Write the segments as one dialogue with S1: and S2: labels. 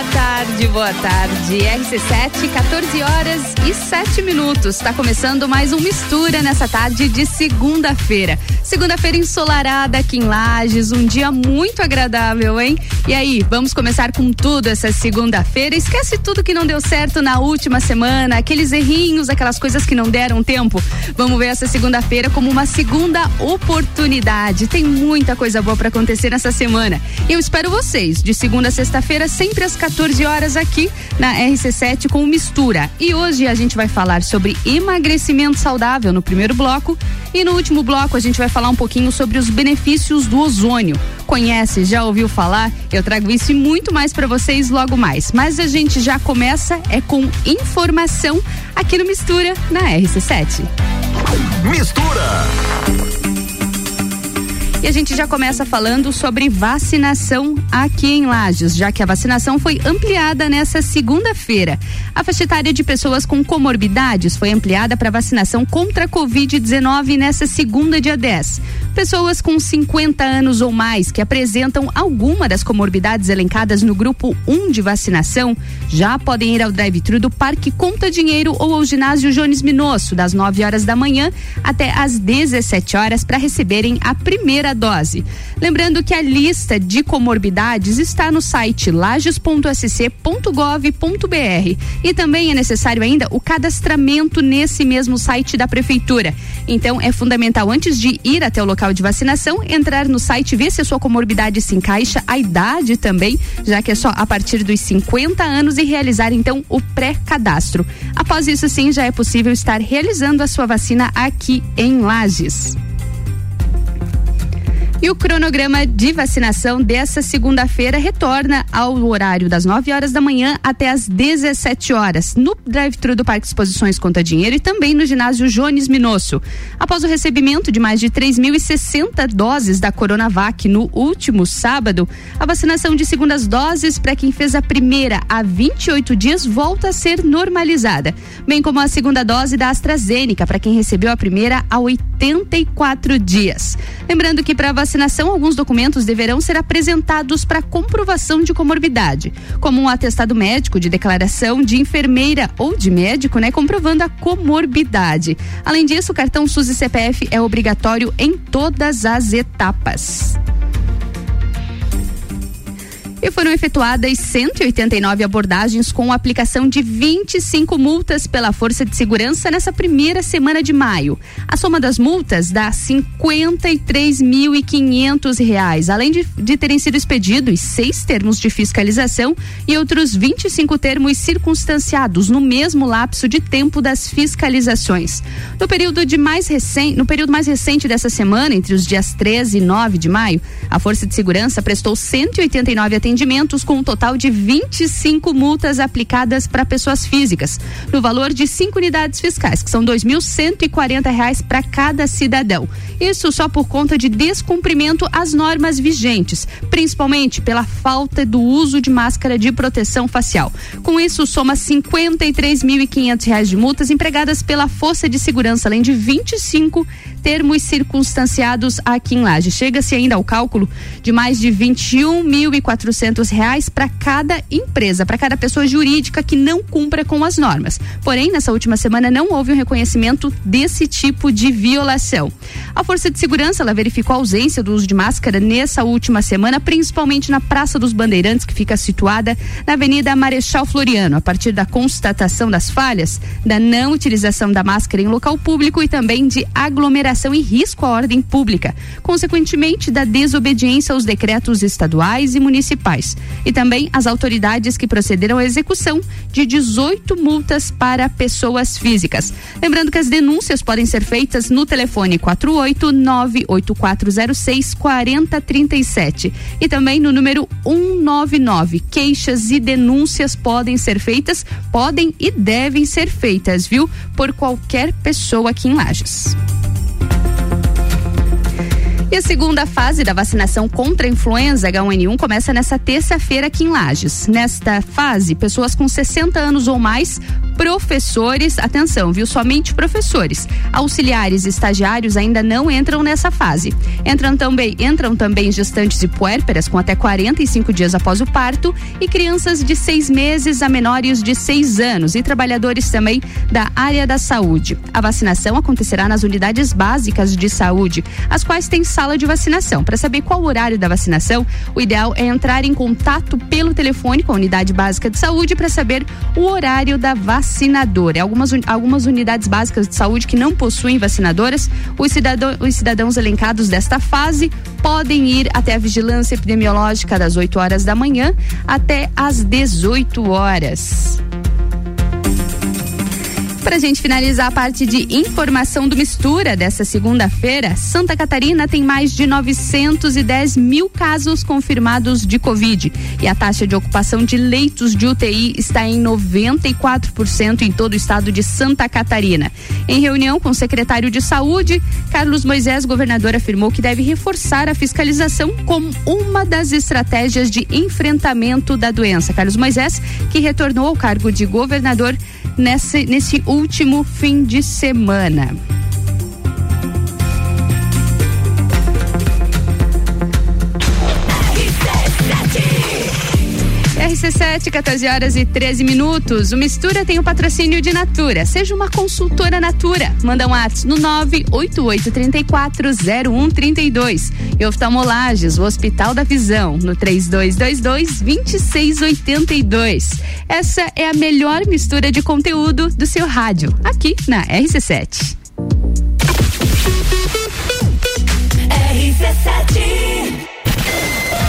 S1: Boa tarde, boa tarde. RC7, 14 horas e 7 minutos. Está começando mais um Mistura nessa tarde de segunda-feira. Segunda-feira ensolarada aqui em Lages, um dia muito agradável, hein? E aí, vamos começar com tudo essa segunda-feira. Esquece tudo que não deu certo na última semana, aqueles errinhos, aquelas coisas que não deram tempo. Vamos ver essa segunda-feira como uma segunda oportunidade. Tem muita coisa boa para acontecer nessa semana. Eu espero vocês de segunda a sexta-feira, sempre às 14 horas aqui na RC7 com Mistura. E hoje a gente vai falar sobre emagrecimento saudável no primeiro bloco e no último bloco a gente vai falar um pouquinho sobre os benefícios do ozônio. Conhece, já ouviu falar? Eu trago isso e muito mais para vocês logo mais. Mas a gente já começa é com informação aqui no Mistura na RC7.
S2: Mistura.
S1: E a gente já começa falando sobre vacinação aqui em Lages, já que a vacinação foi ampliada nessa segunda-feira. A faixa etária de pessoas com comorbidades foi ampliada para vacinação contra a Covid-19 nessa segunda, dia 10. Pessoas com 50 anos ou mais que apresentam alguma das comorbidades elencadas no grupo 1 de vacinação já podem ir ao drive-thru do Parque Conta Dinheiro ou ao ginásio Jones Minosso, das 9 horas da manhã até às 17 horas, para receberem a primeira dose. Lembrando que a lista de comorbidades está no site lages.sc.gov.br e também é necessário ainda o cadastramento nesse mesmo site da prefeitura. Então é fundamental antes de ir até o local de vacinação entrar no site ver se a sua comorbidade se encaixa, a idade também, já que é só a partir dos 50 anos e realizar então o pré-cadastro. Após isso sim já é possível estar realizando a sua vacina aqui em Lages. E o cronograma de vacinação dessa segunda-feira retorna ao horário das 9 horas da manhã até as 17 horas, no drive-thru do Parque Exposições Conta Dinheiro e também no ginásio Jones Minosso. Após o recebimento de mais de 3.060 doses da Coronavac no último sábado, a vacinação de segundas doses para quem fez a primeira há 28 dias volta a ser normalizada, bem como a segunda dose da AstraZeneca para quem recebeu a primeira há 84 dias. Lembrando que para vacinação, alguns documentos deverão ser apresentados para comprovação de comorbidade, como um atestado médico de declaração de enfermeira ou de médico, né, comprovando a comorbidade. Além disso, o cartão SUS e CPF é obrigatório em todas as etapas. E foram efetuadas 189 abordagens com aplicação de 25 multas pela Força de Segurança nessa primeira semana de maio. A soma das multas dá 53.500 reais, além de, de terem sido expedidos seis termos de fiscalização e outros 25 termos circunstanciados no mesmo lapso de tempo das fiscalizações. No período de mais recente, no período mais recente dessa semana, entre os dias 13 e 9 de maio, a Força de Segurança prestou 189 atendimentos atendimentos com um total de 25 multas aplicadas para pessoas físicas, no valor de cinco unidades fiscais, que são 2.140 reais para cada cidadão. Isso só por conta de descumprimento às normas vigentes, principalmente pela falta do uso de máscara de proteção facial. Com isso, soma 53.500 reais de multas empregadas pela Força de Segurança, além de 25 termos circunstanciados aqui em Laje. Chega-se ainda ao cálculo de mais de 21.400 reais para cada empresa, para cada pessoa jurídica que não cumpra com as normas. Porém, nessa última semana não houve um reconhecimento desse tipo de violação. A Força de Segurança ela verificou a ausência do uso de máscara nessa última semana, principalmente na Praça dos Bandeirantes, que fica situada na Avenida Marechal Floriano. A partir da constatação das falhas, da não utilização da máscara em local público e também de aglomeração e risco à ordem pública, consequentemente da desobediência aos decretos estaduais e municipais, e também as autoridades que procederam à execução de 18 multas para pessoas físicas. Lembrando que as denúncias podem ser feitas no telefone 4898406 4037 e também no número 199. Queixas e denúncias podem ser feitas, podem e devem ser feitas, viu? Por qualquer pessoa aqui em Lages. E a segunda fase da vacinação contra a influenza H1N1 começa nessa terça-feira aqui em Lages. Nesta fase, pessoas com 60 anos ou mais Professores, atenção, viu? Somente professores. Auxiliares e estagiários ainda não entram nessa fase. Entram também, entram também gestantes e puérperas com até 45 dias após o parto e crianças de seis meses a menores de seis anos e trabalhadores também da área da saúde. A vacinação acontecerá nas unidades básicas de saúde, as quais têm sala de vacinação. Para saber qual o horário da vacinação, o ideal é entrar em contato pelo telefone com a unidade básica de saúde para saber o horário da vacinadora. Algumas, algumas unidades básicas de saúde que não possuem vacinadoras, os, cidadão, os cidadãos elencados desta fase podem ir até a vigilância epidemiológica das 8 horas da manhã até às 18 horas. Para a gente finalizar a parte de informação do Mistura dessa segunda-feira, Santa Catarina tem mais de 910 mil casos confirmados de Covid e a taxa de ocupação de leitos de UTI está em 94% em todo o estado de Santa Catarina. Em reunião com o secretário de Saúde, Carlos Moisés, governador, afirmou que deve reforçar a fiscalização como uma das estratégias de enfrentamento da doença. Carlos Moisés, que retornou ao cargo de governador nesse, nesse último fim de semana. RC7, 14 horas e 13 minutos. O Mistura tem o patrocínio de Natura. Seja uma consultora Natura. Manda um ato no 988340132. E oftalmolages, o Hospital da Visão, no 3222-2682. Essa é a melhor mistura de conteúdo do seu rádio, aqui na RC7.
S2: RC7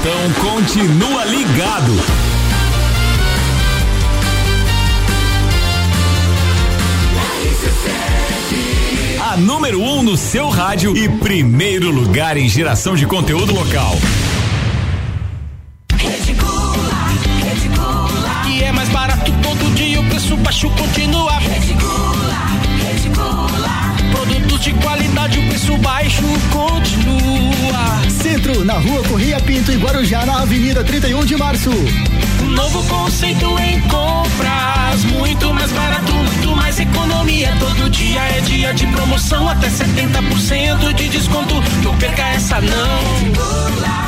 S2: então continua ligado. A número 1 um no seu rádio e primeiro lugar em geração de conteúdo local.
S3: Que é mais barato todo dia, o preço baixo continua. Produtos de qualidade, o preço baixo continua.
S4: Centro, na rua Correia Pinto e Guarujá, na Avenida 31 de Março.
S3: Novo conceito em compras. Muito mais barato, muito mais economia. Todo dia é dia de promoção, até 70% de desconto. Não perca essa não.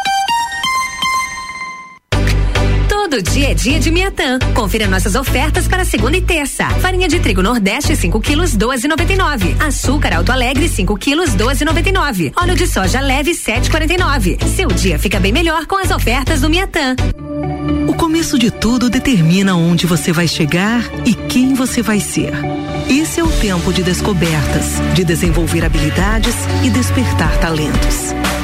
S5: Todo dia é dia de Miatã. Confira nossas ofertas para segunda e terça. Farinha de trigo Nordeste 5 quilos 12,99. Açúcar Alto Alegre 5 quilos 12,99. Óleo de soja leve 7,49. Seu dia fica bem melhor com as ofertas do Miatã.
S6: O começo de tudo determina onde você vai chegar e quem você vai ser. Esse é o tempo de descobertas, de desenvolver habilidades e despertar talentos.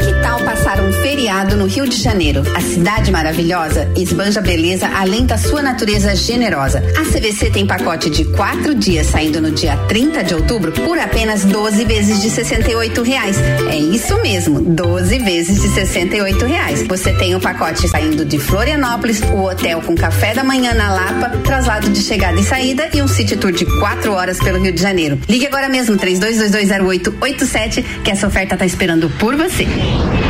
S7: Que tal passar um feriado no Rio de Janeiro? A cidade maravilhosa esbanja beleza além da sua natureza generosa. A CVC tem pacote de quatro dias saindo no dia 30 de outubro por apenas 12 vezes de 68 reais. É isso mesmo, 12 vezes de 68 reais. Você tem o pacote saindo de Florianópolis, o hotel com café da manhã na Lapa, traslado de chegada e saída e um city tour de quatro horas pelo Rio de Janeiro. Ligue agora mesmo, 32220887, que essa oferta está esperando por você. Thank you.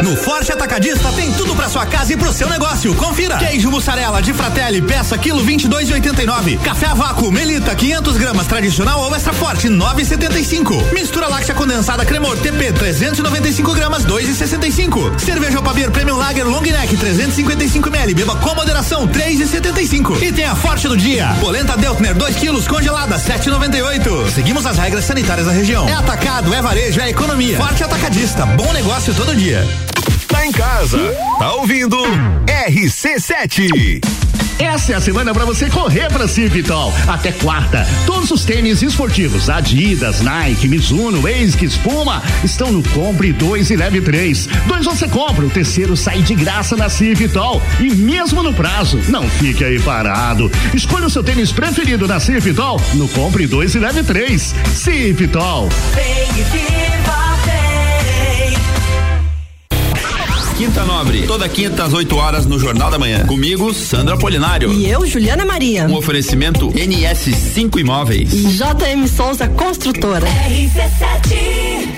S8: No Forte Atacadista tem tudo para sua casa e pro seu negócio. Confira. Queijo mussarela de Fratelli, peça quilo 22,89. Café a vácuo Melita 500 gramas tradicional ou extra forte 9,75. Mistura láctea condensada Cremor TP 395 gramas 2,65. Cerveja Opabir Premium Lager Long Neck 355 ml. Beba com moderação 3,75. E tem a Forte do dia. Polenta Deltner 2 quilos congelada 7,98. Seguimos as regras sanitárias da região. É atacado, é varejo, é economia. Forte Atacadista. Bom negócio todo dia.
S9: Tá em casa, tá ouvindo RC7.
S10: Essa é a semana para você correr para Civitol. Até quarta, todos os tênis esportivos Adidas, Nike, Mizuno, ASICS, Puma estão no Compre 2 e Leve 3. Dois você compra, o terceiro sai de graça na Civitol. E mesmo no prazo, não fique aí parado. Escolha o seu tênis preferido na Civitol no Compre 2 e Leve 3. Civitol. Vem
S11: Quinta Nobre, toda quinta às 8 horas no Jornal da Manhã. Comigo, Sandra Polinário.
S12: E eu, Juliana Maria.
S11: Um oferecimento NS5 Imóveis.
S12: E JM Souza Construtora. RC7.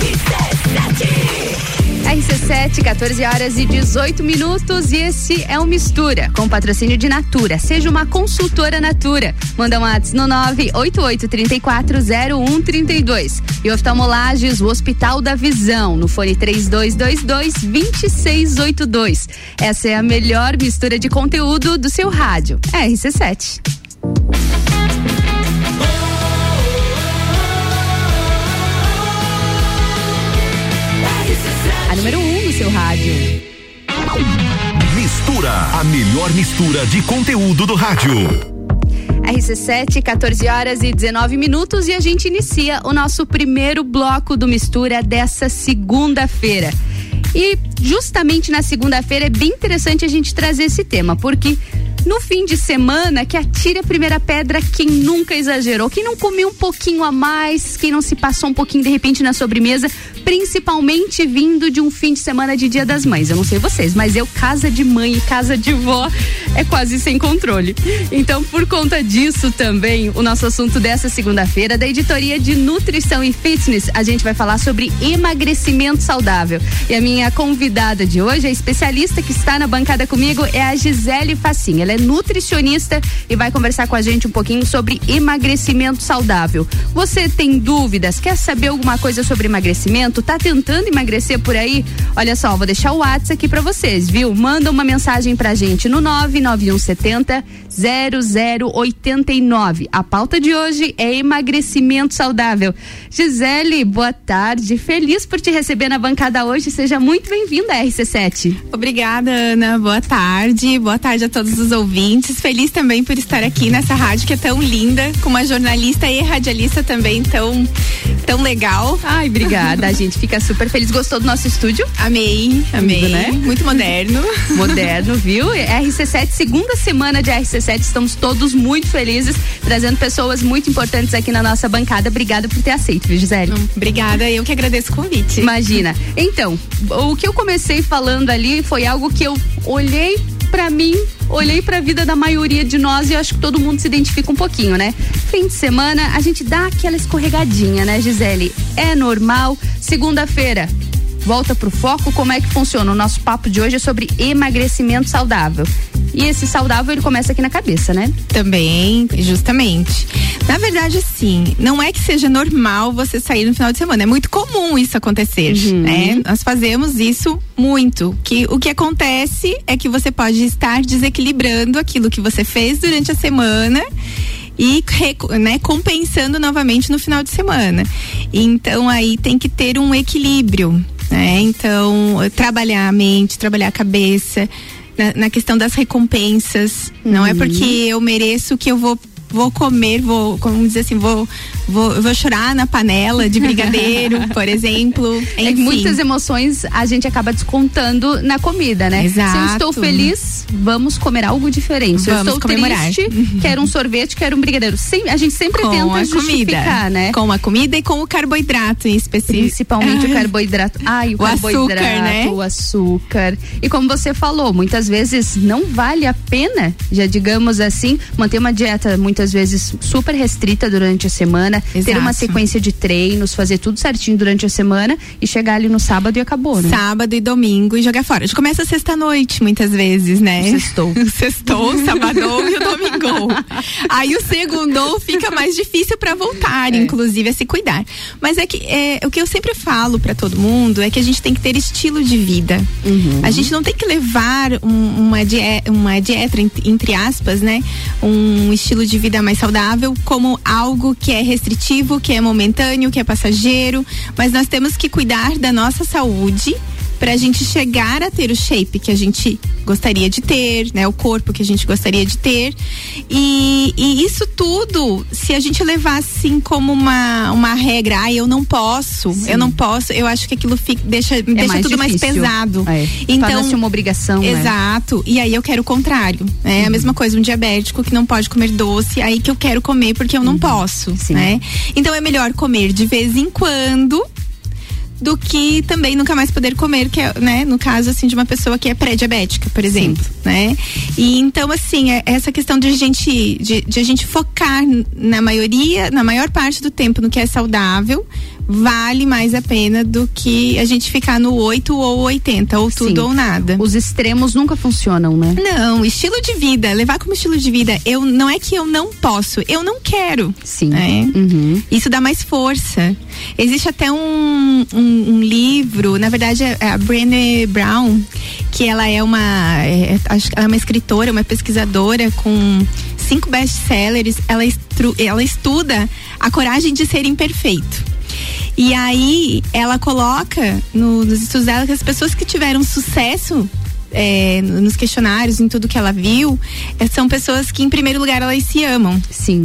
S1: RC7. RC7, 14 horas e 18 minutos. E esse é o Mistura, com patrocínio de Natura. Seja uma consultora Natura. Manda um WhatsApp no 988340132. E oftalmolages, o Hospital da Visão, no fone 3222-2682. Essa é a melhor mistura de conteúdo do seu rádio. É RC7. A número 1 um no seu rádio.
S9: Mistura, a melhor mistura de conteúdo do rádio.
S1: RC7, 14 horas e 19 minutos e a gente inicia o nosso primeiro bloco do Mistura dessa segunda-feira. E justamente na segunda-feira é bem interessante a gente trazer esse tema, porque no fim de semana que atire a primeira pedra quem nunca exagerou, quem não comeu um pouquinho a mais, quem não se passou um pouquinho de repente na sobremesa, principalmente vindo de um fim de semana de Dia das Mães. Eu não sei vocês, mas eu casa de mãe e casa de vó é quase sem controle. Então, por conta disso também, o nosso assunto dessa segunda-feira da editoria de Nutrição e Fitness, a gente vai falar sobre emagrecimento saudável. E a minha convidada de hoje, a especialista que está na bancada comigo é a Gisele Facinha. Ela é nutricionista e vai conversar com a gente um pouquinho sobre emagrecimento saudável. Você tem dúvidas? Quer saber alguma coisa sobre emagrecimento? Tá tentando emagrecer por aí? Olha só, vou deixar o WhatsApp aqui para vocês, viu? Manda uma mensagem pra gente no 99170 0089. A pauta de hoje é emagrecimento saudável. Gisele, boa tarde. Feliz por te receber na bancada hoje. Seja muito bem-vinda à RC7.
S13: Obrigada, Ana. Boa tarde. Boa tarde a todos os ouvintes. Feliz também por estar aqui nessa rádio que é tão linda, com uma jornalista e radialista também tão, tão legal.
S1: Ai, obrigada. a gente fica super feliz. Gostou do nosso estúdio?
S13: Amei, amei. Tudo, né? Muito moderno.
S1: Moderno, viu? RC7, segunda semana de RC7. Estamos todos muito felizes, trazendo pessoas muito importantes aqui na nossa bancada. Obrigada por ter aceito, viu, Gisele?
S13: Obrigada, eu que agradeço o convite.
S1: Imagina. Então, o que eu comecei falando ali foi algo que eu olhei para mim, olhei para a vida da maioria de nós e acho que todo mundo se identifica um pouquinho, né? Fim de semana, a gente dá aquela escorregadinha, né, Gisele? É normal. Segunda-feira, volta pro foco, como é que funciona? O nosso papo de hoje é sobre emagrecimento saudável. E esse saudável ele começa aqui na cabeça, né?
S13: Também, justamente. Na verdade, sim, não é que seja normal você sair no final de semana. É muito comum isso acontecer, uhum. né? Nós fazemos isso muito. Que o que acontece é que você pode estar desequilibrando aquilo que você fez durante a semana e né, compensando novamente no final de semana. Então aí tem que ter um equilíbrio, né? Então trabalhar a mente, trabalhar a cabeça. Na, na questão das recompensas. Uhum. Não é porque uhum. eu mereço que eu vou vou comer, vou, como dizer assim, vou vou, vou chorar na panela de brigadeiro, por exemplo.
S1: É que muitas emoções a gente acaba descontando na comida, né?
S13: Exato.
S1: Se eu estou feliz, vamos comer algo diferente. Se eu estou
S13: comemorar.
S1: triste, quero um sorvete, quero um brigadeiro. Sem, a gente sempre
S13: com
S1: tenta
S13: a
S1: justificar,
S13: comida,
S1: né?
S13: Com a comida e com o carboidrato em específico.
S1: Principalmente o carboidrato. Ai, o,
S13: O
S1: carboidrato,
S13: açúcar, né?
S1: o açúcar. E como você falou, muitas vezes não vale a pena, já digamos assim, manter uma dieta muitas vezes super restrita durante a semana, ter
S13: Exato.
S1: uma sequência de treinos, fazer tudo certinho durante a semana e chegar ali no sábado e acabou, né?
S13: Sábado e domingo e jogar fora. A gente começa sexta-noite, muitas vezes, né?
S1: Sextou.
S13: Sextou, sabadou e o domingou. Aí o segundou fica mais difícil para voltar, inclusive, a se cuidar. Mas é que é, o que eu sempre falo para todo mundo é que a gente tem que ter estilo de vida. A gente não tem que levar um- uma, dieta, uma dieta, ent- entre aspas, né? Um estilo de vida mais saudável como algo que é restritivo, que é momentâneo, que é passageiro. Mas nós temos que cuidar da nossa saúde pra gente chegar a ter o shape que a gente gostaria de ter, né? O corpo que a gente gostaria de ter. E, e isso tudo, se a gente levar assim como uma, uma regra, ah, eu não posso, eu não posso, eu acho que aquilo fica, deixa, deixa
S1: É mais
S13: tudo mais
S1: difícil.
S13: pesado.
S1: É.
S13: Então,
S1: Torna-se uma obrigação, né?
S13: Exato. E aí eu quero o contrário. É a mesma coisa, um diabético que não pode comer doce, aí que eu quero comer porque eu não posso, né? Então é melhor comer de vez em quando do que também nunca mais poder comer, que é, né, no caso assim de uma pessoa que é pré-diabética, por exemplo, né? E então assim, é essa questão de a gente de, de a gente focar na maioria, na maior parte do tempo no que é saudável, vale mais a pena do que a gente ficar no 8 ou 80, ou tudo
S1: Sim.
S13: ou nada.
S1: Os extremos nunca funcionam, né?
S13: Não, estilo de vida, levar como estilo de vida, eu não é que eu não posso, eu não quero.
S1: Sim.
S13: né? Isso dá mais força. Existe até um, um, um livro, na verdade é a Brené Brown, que ela é uma, é, acho que ela é uma escritora, uma pesquisadora com cinco best-sellers. Ela, ela estuda a coragem de ser imperfeito. E aí ela coloca no- nos estudos dela que as pessoas que tiveram sucesso é, no- nos questionários, em tudo que ela viu, é, são pessoas que, em primeiro lugar, elas se amam.
S1: Sim.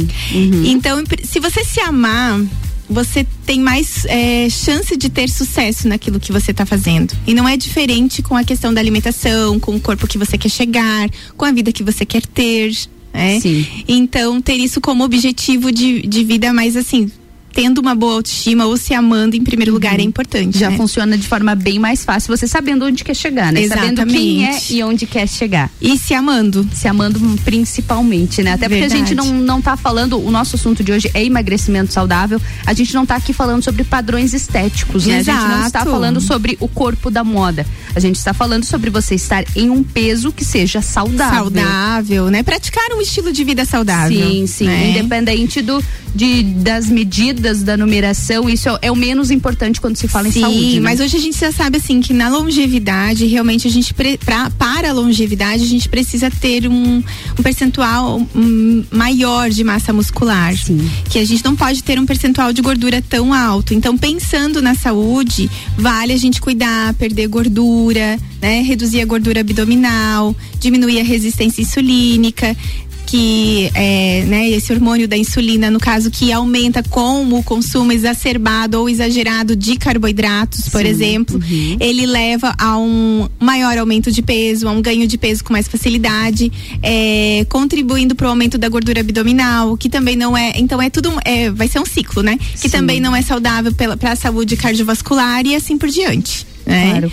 S13: Então, em pri- se você se amar, você tem mais é, chance de ter sucesso naquilo que você está fazendo. E não é diferente com a questão da alimentação, com o corpo que você quer chegar, com a vida que você quer ter. Né?
S1: Sim.
S13: Então, ter isso como objetivo de, de vida mais assim. Tendo uma boa autoestima ou se amando em primeiro lugar é importante.
S1: Já
S13: né?
S1: funciona de forma bem mais fácil, você sabendo onde quer chegar, né? Sabendo quem é
S13: Exatamente.
S1: e onde quer chegar.
S13: E se amando.
S1: Se amando principalmente, né? Até porque a
S13: Verdade.
S1: gente não, não tá falando, o nosso assunto de hoje é emagrecimento saudável. A gente não tá aqui falando sobre padrões estéticos, né? A gente não está
S13: Exato.
S1: falando sobre o corpo da moda. A gente está falando sobre você estar em um peso que seja saudável.
S13: Saudável, né? Praticar um estilo de vida saudável.
S1: Sim, sim.
S13: né?
S1: Independente do, de, das medidas, da numeração, isso é, é o menos importante quando se fala em
S13: Sim,
S1: saúde. né?
S13: mas hoje a gente já sabe assim que na longevidade, realmente a gente pra, para a longevidade a gente precisa ter um, um percentual maior de massa muscular. Que a gente não pode ter um percentual de gordura tão alto. Então, pensando na saúde, vale a gente cuidar, perder gordura, né? Reduzir a gordura abdominal, diminuir a resistência insulínica que é, né, esse hormônio da insulina, no caso, que aumenta com o consumo exacerbado ou exagerado de carboidratos, por
S1: Sim,
S13: exemplo, ele leva a um maior aumento de peso, a um ganho de peso com mais facilidade, é, contribuindo para o aumento da gordura abdominal, que também não é, então é tudo, é, vai ser um ciclo, né? Que
S1: Sim.
S13: também não é saudável para a saúde cardiovascular e assim por diante. Né?
S1: Claro.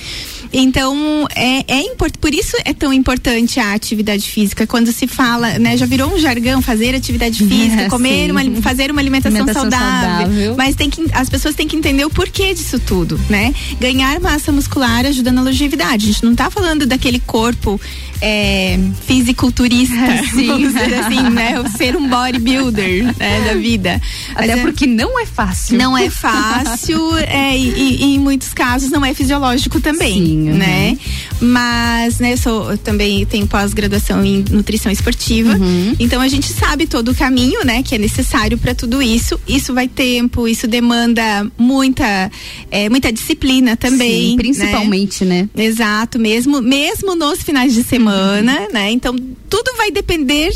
S13: Então, é, é import, por isso é tão importante a atividade física. Quando se fala, né, já virou um jargão fazer atividade física, comer
S1: Sim.
S13: uma, fazer uma alimentação,
S1: Alimentação
S13: saudável.
S1: saudável.
S13: Mas tem que, as pessoas têm que entender o porquê disso tudo, né? Ganhar massa muscular ajuda na longevidade. A gente não tá falando daquele corpo é, fisiculturista,
S1: Sim.
S13: vamos dizer assim, né? Ser um bodybuilder né, da vida.
S1: Até
S13: Mas é-
S1: porque não é fácil.
S13: não é fácil é, e, e- e em muitos casos não é fisiológico também,
S1: Sim, uhum.
S13: né? Mas, né, eu, sou, eu também tenho pós-graduação em nutrição esportiva,
S1: Uhum.
S13: então a gente sabe todo o caminho, né, que é necessário para tudo isso. Isso vai tempo, isso demanda muita, é, muita disciplina também,
S1: Sim,
S13: né?
S1: principalmente, né?
S13: Exato, mesmo, mesmo nos finais de semana,
S1: Uhum.
S13: né? Então, tudo vai depender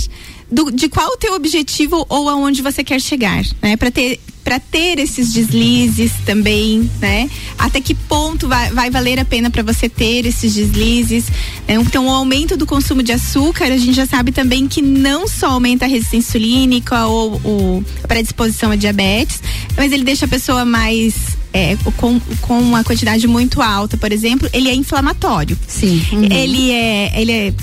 S13: do- de qual o teu objetivo ou aonde você quer chegar, né? Para ter para ter esses deslizes também, né? Até que ponto vai, vai valer a pena para você ter esses deslizes? Né? Então, o aumento do consumo de açúcar, a gente já sabe também que não só aumenta a resistência insulínica ou, ou a predisposição a diabetes, mas ele deixa a pessoa mais é, com, com uma quantidade muito alta, por exemplo, ele é inflamatório.
S1: Sim.
S13: Uhum. Ele é, ele é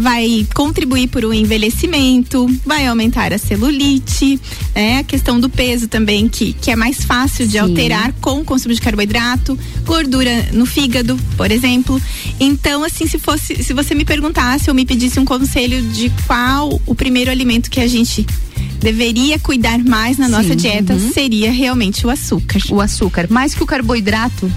S13: vai contribuir para o envelhecimento, vai aumentar a celulite, né? A questão do peso também, que, que é mais fácil de Sim. alterar com o consumo de carboidrato, gordura no fígado, por exemplo. Então, assim, se fosse, se você me perguntasse ou me pedisse um conselho de qual o primeiro alimento que a gente deveria cuidar mais na Sim, nossa dieta uhum. seria realmente o açúcar.
S1: O açúcar, mais que o carboidrato?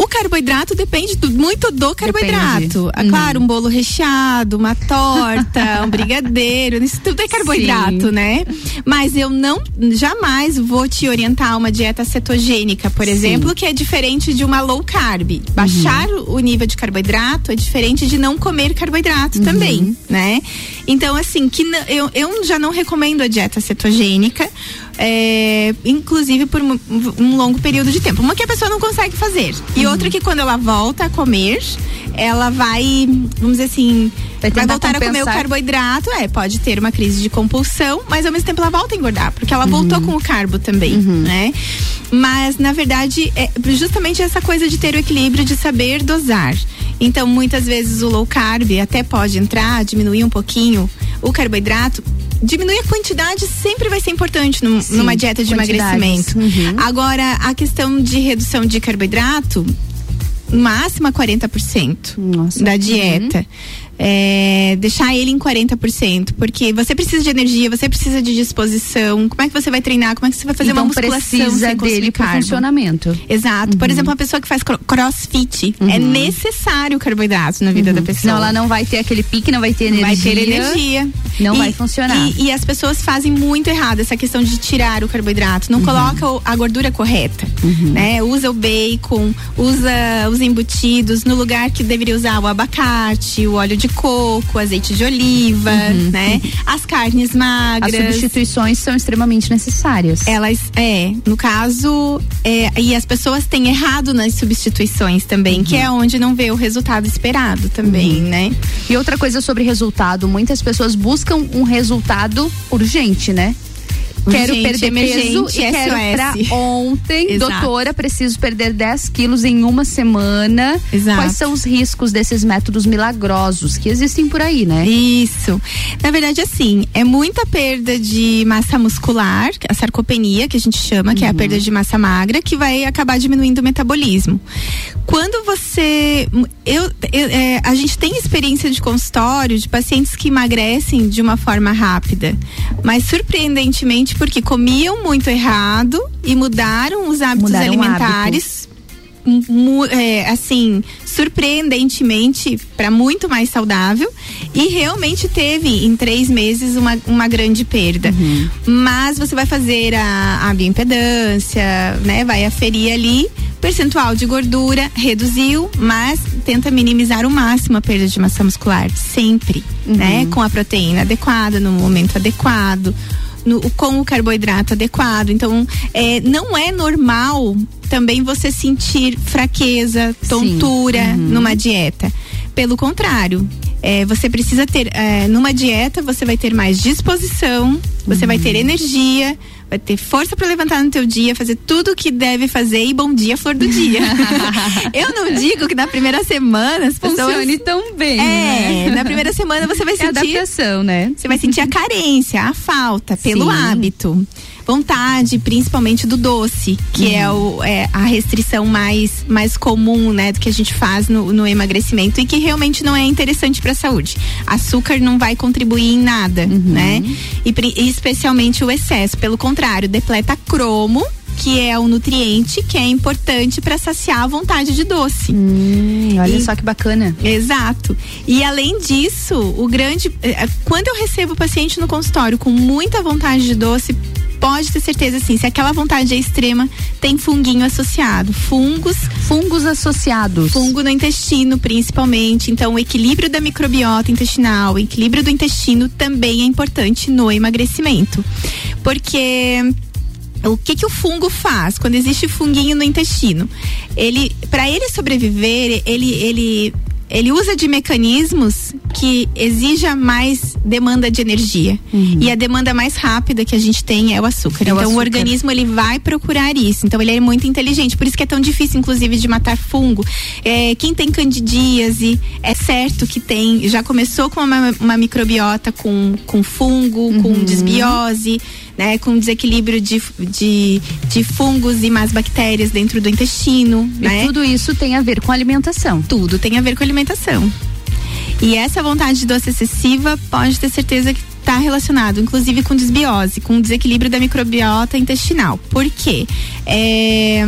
S13: O carboidrato depende do, muito do carboidrato. Ah, uhum. Claro, um bolo recheado, uma torta, um brigadeiro, isso tudo é carboidrato, Sim. né? Mas eu não jamais vou te orientar a uma dieta cetogênica, por Sim. exemplo, que é diferente de uma low carb. Baixar uhum. o nível de carboidrato é diferente de não comer carboidrato uhum. também, né? Então, assim, que eu, eu já não recomendo a dieta cetogênica é, inclusive por um, um, longo período de tempo. Uma que a pessoa não consegue fazer. E uhum. outra que quando ela volta a comer, ela vai, vamos dizer assim, vai, vai voltar compensar. a comer o carboidrato, é, pode ter uma crise de compulsão, mas ao mesmo tempo ela volta a engordar, porque ela uhum. voltou com o carbo também, uhum. né? Mas na verdade é justamente essa coisa de ter o equilíbrio de saber dosar. Então, muitas vezes o low carb até pode entrar, diminuir um pouquinho o carboidrato, diminuir a quantidade sempre vai ser importante num, Sim, numa dieta de emagrecimento. Uhum. Agora, a questão de redução de carboidrato, máxima 40% Nossa. da dieta. Uhum é, deixar ele em 40%, porque você precisa de energia, você precisa de disposição. Como é que você vai treinar? Como é que você vai fazer
S1: então
S13: uma musculação
S1: precisa dele para funcionamento.
S13: Exato. Uhum. Por exemplo, uma pessoa que faz crossfit, é uhum. é necessário carboidrato na vida uhum. da pessoa.
S1: Não, ela não vai ter aquele pique, não vai ter energia.
S13: Vai ter energia.
S1: Não e, vai funcionar.
S13: E, e, as pessoas fazem muito errado essa questão de tirar o carboidrato. Não uhum. coloca a gordura correta, uhum. né? Usa o bacon, usa os embutidos no lugar que deveria usar o abacate, o óleo de coco, azeite de oliva, uhum. né? As carnes magras.
S1: As substituições são extremamente necessárias.
S13: Elas, é, no caso, é, e as pessoas têm errado nas substituições também, uhum. que é onde não vê o resultado esperado também, uhum. né?
S1: E outra coisa sobre resultado, muitas pessoas buscam um resultado urgente, né? Quero Gente, perder peso e quero pra ontem. Exato. Doutora, preciso perder 10 quilos em uma semana. Exato. Quais são os riscos desses métodos milagrosos que existem por aí, né?
S13: Isso. Na verdade, assim, é muita perda de massa muscular, a sarcopenia, que a gente chama, uhum. que é a uhum. perda de massa magra, que vai acabar diminuindo o metabolismo. Quando você. Eu, eu é, a gente tem experiência de consultório de pacientes que emagrecem de uma forma rápida, mas surpreendentemente porque comiam muito errado e mudaram os hábitos mudaram alimentares. É, assim, surpreendentemente para muito mais saudável e realmente teve em três meses uma, uma grande perda. Uhum. Mas você vai fazer a, a bioimpedância, né? Vai aferir ali percentual de gordura reduziu, mas tenta minimizar o máximo a perda de massa muscular, sempre, uhum. né? Com a proteína adequada, no momento adequado. No, com o carboidrato adequado. Então, é, não é normal também você sentir fraqueza, tontura uhum. numa dieta. Pelo contrário, é, você precisa ter, é, numa dieta, você vai ter mais disposição, você uhum. vai ter uhum. energia, vai ter força para levantar no teu dia, fazer tudo o que deve fazer e bom dia, flor do dia. eu não digo que na primeira semana as pessoas.
S1: Funcione tão bem.
S13: É, né? na primeira semana você vai é sentir.
S1: adaptação, né?
S13: Você vai sentir a carência, a falta, pelo Sim. hábito vontade, principalmente do doce, que uhum. é, o, é, a restrição mais, mais comum, né, do que a gente faz no, no emagrecimento e que realmente não é interessante para a saúde. Açúcar não vai contribuir em nada, uhum. né? E, e especialmente o excesso, pelo contrário, depleta cromo que é o nutriente que é importante para saciar a vontade de doce.
S1: Hum, olha e, só que bacana.
S13: Exato. E além disso, o grande. Eh, quando eu recebo o paciente no consultório com muita vontade de doce, pode ter certeza assim, se aquela vontade é extrema, tem funguinho associado, fungos,
S1: fungos associados.
S13: Fungo no intestino, principalmente. Então, o equilíbrio da microbiota intestinal, o equilíbrio do intestino também é importante no emagrecimento. Porque o que que o fungo faz quando existe funguinho no intestino? Ele, para ele sobreviver, ele, ele ele usa de mecanismos que exija mais demanda de energia. Uhum. E a demanda mais rápida que a gente tem é o açúcar. É então o, açúcar. o organismo ele vai procurar isso. Então ele é muito inteligente. Por isso que é tão difícil, inclusive, de matar fungo. É, quem tem candidíase, é certo que tem, já começou com uma, uma microbiota com, com fungo, uhum. com desbiose né, com desequilíbrio de, de, de fungos e más bactérias dentro do intestino.
S1: E
S13: né?
S1: tudo isso tem a ver com alimentação.
S13: Tudo tem a ver com alimentação. E essa vontade de doce excessiva pode ter certeza que está relacionado, inclusive, com desbiose, com desequilíbrio da microbiota intestinal. Por quê? É,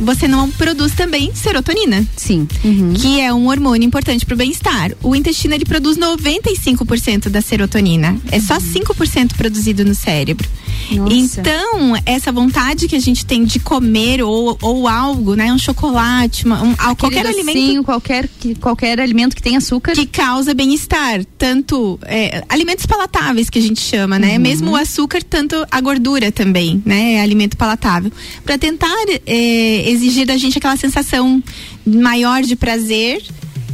S13: você não produz também serotonina.
S1: Sim.
S13: Uhum. Que é um hormônio importante para o bem-estar. O intestino ele produz 95% da serotonina. É só 5% produzido no cérebro. Nossa. Então, essa vontade que a gente tem de comer ou, ou algo, né? Um chocolate, uma, um, qualquer alimento.
S1: Qualquer, qualquer alimento que tenha açúcar.
S13: Que causa bem-estar. Tanto é, alimentos palatáveis que a gente chama, né? Uhum. Mesmo o açúcar, tanto a gordura também, né? É alimento palatável. Para tentar é, exigir da gente aquela sensação maior de prazer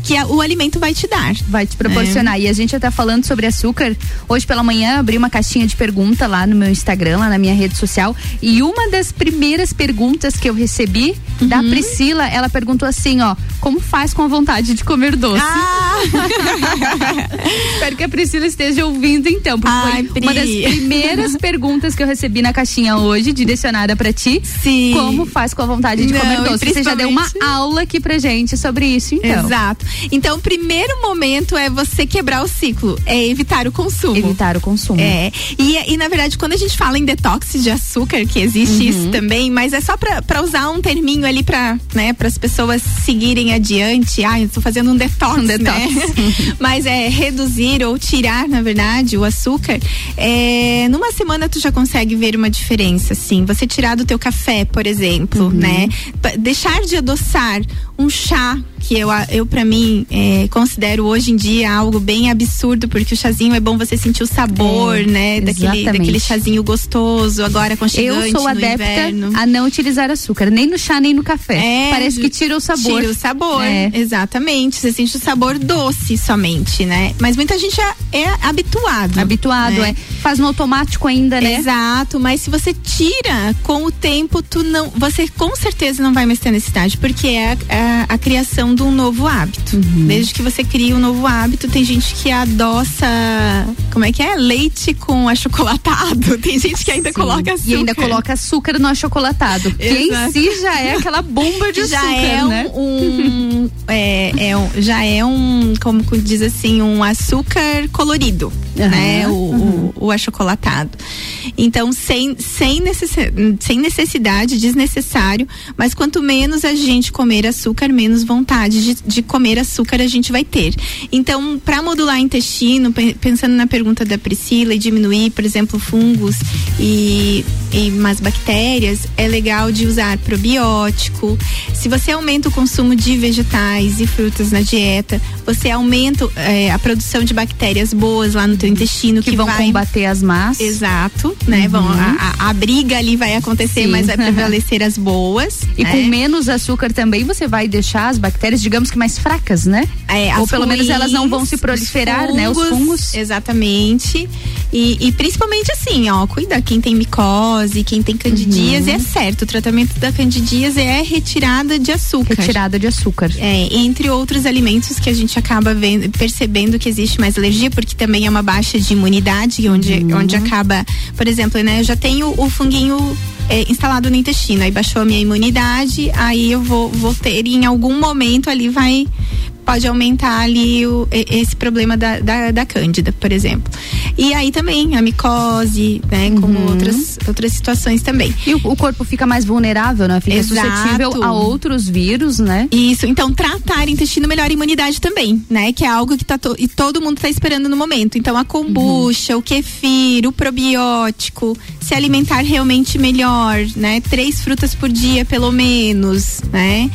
S13: que a, o alimento vai te dar.
S1: Vai te proporcionar. É. E a gente até falando sobre açúcar. Hoje pela manhã abri uma caixinha de pergunta lá no meu Instagram, lá na minha rede social. E uma das primeiras perguntas que eu recebi uhum. da Priscila, ela perguntou assim, ó, como faz com a vontade de comer doce? Ah. Espero que a Priscila esteja ouvindo então, porque Ai, foi Pri. uma das primeiras perguntas que eu recebi na caixinha hoje, direcionada para ti.
S13: Sim.
S1: Como faz com a vontade de Não, comer doce? Você já deu uma aula aqui pra gente sobre isso, então.
S13: Exato. Então, o primeiro momento é você quebrar o ciclo, é evitar o consumo.
S1: Evitar o consumo.
S13: É. E, e na verdade, quando a gente fala em detox de açúcar, que existe uhum. isso também, mas é só para usar um terminho ali para né, as pessoas seguirem adiante. Ah, eu tô fazendo um detox, um detox. Né? mas é reduzir ou tirar, na verdade, o açúcar. É, numa semana tu já consegue ver uma diferença, assim. Você tirar do teu café, por exemplo, uhum. né? Deixar de adoçar um chá que eu, eu para mim é, considero hoje em dia algo bem absurdo porque o chazinho é bom você sentir o sabor, é, né, daquele, daquele chazinho gostoso agora com
S1: Eu sou adepta inverno. a não utilizar açúcar, nem no chá nem no café. É, Parece que tira o sabor.
S13: Tira o sabor, é. exatamente. Você sente o sabor doce somente, né? Mas muita gente é, é habituado.
S1: Habituado, né? é. Faz no automático ainda, né?
S13: Exato, mas se você tira com o tempo, tu não, você com certeza não vai mais ter necessidade, porque é a, a, a criação de um novo hábito. Uhum. Desde que você cria um novo hábito, tem gente que adoça, como é que é? Leite com achocolatado. Tem gente que ainda Sim. coloca açúcar.
S1: E ainda coloca açúcar no achocolatado. que em si já é aquela bomba de
S13: já
S1: açúcar,
S13: é
S1: né?
S13: Um, é, é um, já é um, como diz assim, um açúcar colorido, uhum, né? O, uhum. o, o, achocolatado. Então, sem, sem, necessidade, sem necessidade, desnecessário, mas quanto menos a gente comer açúcar, menos vontade de, de comer açúcar a gente vai ter. Então, para modular o intestino, pensando na pergunta da Priscila e diminuir, por exemplo, fungos e, e mais bactérias, é legal de usar probiótico. Se você aumenta o consumo de vegetais e frutas na dieta, você aumenta é, a produção de bactérias boas lá no teu intestino
S1: que,
S13: que
S1: vão
S13: vai...
S1: combater as más.
S13: Exato, né? Uhum. Vão, a, a, a, briga ali vai acontecer, Sim. mas vai prevalecer as boas.
S1: E né? com menos açúcar também você vai deixar as bactérias, digamos que mais fracas, né?
S13: É,
S1: Ou pelo ruins, menos elas não vão se proliferar,
S13: fungos,
S1: né? Os fungos.
S13: Exatamente. E, e, principalmente assim, ó, cuida quem tem micose, quem tem candidíase, uhum. é certo. O tratamento da candidíase é retirada de açúcar.
S1: Retirada de açúcar.
S13: É, entre outros alimentos que a gente acaba vendo, percebendo que existe mais alergia, porque também é uma baixa de imunidade, onde, uhum. onde acaba, por exemplo, né, eu já tenho o funguinho é, instalado no intestino, aí baixou a minha imunidade, aí eu vou, vou ter, e em algum momento ali vai pode aumentar ali o, esse problema da, da, da cândida, por exemplo. E aí também a micose, né, uhum. como outras, outras situações também.
S1: E o, o, corpo fica mais vulnerável, né? Fica Exato. suscetível a outros vírus, né?
S13: Isso, então tratar intestino melhora a imunidade também, né? Que é algo que tá to, e todo mundo está esperando no momento. Então a kombucha, uhum. o kefir, o probiótico, se alimentar realmente melhor, né? Três frutas por dia, pelo menos, né?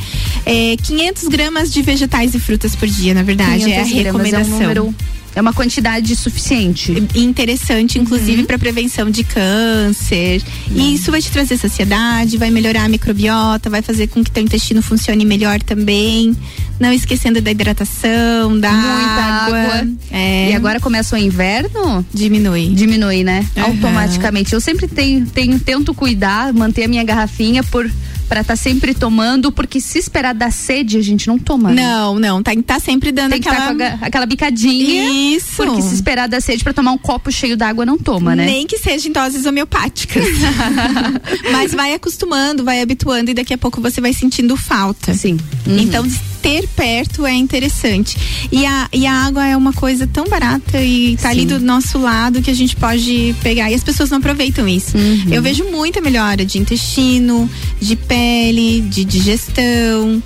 S13: É, 500 gramas de vegetais e frutas por dia, na verdade, é a recomendação.
S1: É um número É uma quantidade suficiente.
S13: Interessante, inclusive, uhum. para prevenção de câncer. Uhum. E isso vai te trazer saciedade, vai melhorar a microbiota, vai fazer com que teu intestino funcione melhor também. Não esquecendo da hidratação, da
S1: Muita
S13: água.
S1: água.
S13: É.
S1: E agora começa o inverno?
S13: Diminui.
S1: Diminui, né? Uhum. Automaticamente. Eu sempre tenho, tenho, tento cuidar, manter a minha garrafinha por para estar tá sempre tomando, porque se esperar dar sede, a gente não toma.
S13: Né? Não, não, tá, tá sempre dando
S1: Tem
S13: aquela...
S1: Que tá com a, aquela bicadinha.
S13: Isso.
S1: Porque se esperar dar sede para tomar um copo cheio d'água, não toma, né?
S13: Nem que seja em doses homeopáticas. Mas vai acostumando, vai habituando e daqui a pouco você vai sentindo falta.
S1: Sim.
S13: Uhum. Então, ter perto é interessante. E a, e a água é uma coisa tão barata e tá Sim. ali do nosso lado que a gente pode pegar e as pessoas não aproveitam isso. Uhum. Eu vejo muita melhora de intestino, de pele, de digestão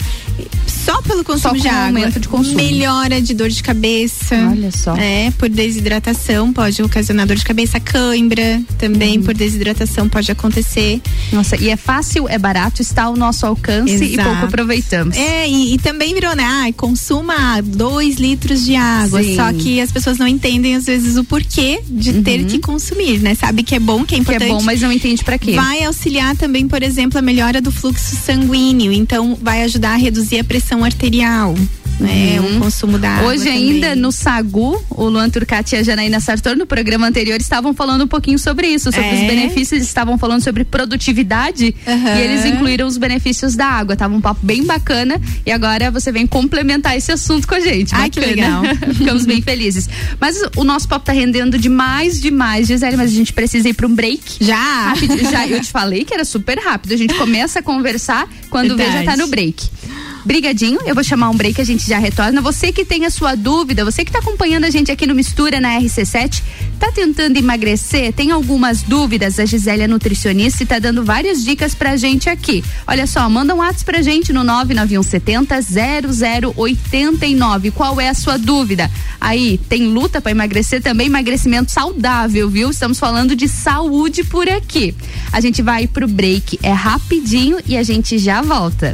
S13: só pelo consumo
S1: só
S13: de água.
S1: de consumo.
S13: Melhora de dor de cabeça.
S1: Olha só.
S13: É, por desidratação pode ocasionar dor de cabeça, cãibra também hum. por desidratação pode acontecer.
S1: Nossa, e é fácil, é barato, está ao nosso alcance Exato. e pouco aproveitamos.
S13: É, e, e também virou, né? Ah, consuma dois litros de água. Sim. Só que as pessoas não entendem às vezes o porquê de uhum. ter que consumir, né? Sabe que é bom, que é importante.
S1: Que é bom, mas não entende para quê.
S13: Vai auxiliar também, por exemplo, a melhora do fluxo sanguíneo. Então, vai ajudar a reduzir a pressão arterial né? Uhum. O consumo da água.
S1: Hoje
S13: também.
S1: ainda no Sagu, o Luan Turcati e a Janaína Sartor no programa anterior estavam falando um pouquinho sobre isso, sobre é. os benefícios, eles estavam falando sobre produtividade uhum. e eles incluíram os benefícios da água. Tava um papo bem bacana e agora você vem complementar esse assunto com a gente.
S13: Ai, que legal.
S1: Ficamos bem felizes. Mas o nosso papo tá rendendo demais, demais, Gisele, mas a gente precisa ir para um break.
S13: Já?
S1: Rápido, já, eu te falei que era super rápido. A gente começa a conversar quando Verdade. vê já tá no break. Brigadinho, eu vou chamar um break, a gente já retorna. Você que tem a sua dúvida, você que está acompanhando a gente aqui no Mistura na RC7, tá tentando emagrecer, tem algumas dúvidas, a Gisele é nutricionista e tá dando várias dicas pra gente aqui. Olha só, manda um WhatsApp pra gente no 99170 0089. Qual é a sua dúvida? Aí, tem luta para emagrecer também, emagrecimento saudável, viu? Estamos falando de saúde por aqui. A gente vai pro break, é rapidinho e a gente já volta.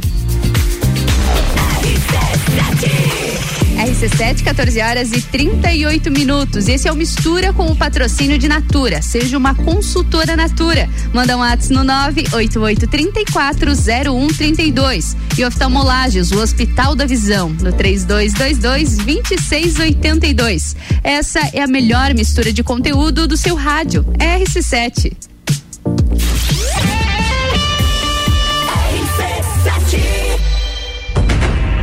S1: RC7, 14 horas e 38 minutos. Esse é o Mistura com o patrocínio de Natura. Seja uma consultora Natura. Manda um WhatsApp no 988340132. E oftalmolages, o Hospital da Visão, no 3222-2682. Essa é a melhor mistura de conteúdo do seu rádio. RC7.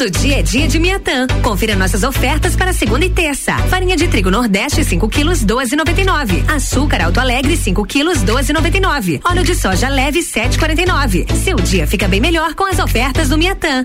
S5: Todo dia é dia de Miatã. Confira nossas ofertas para segunda e terça. Farinha de trigo Nordeste 5 quilos 12,99. Açúcar Alto Alegre 5 quilos 12,99. Óleo de soja leve 7,49. Seu dia fica bem melhor com as ofertas do Miatã.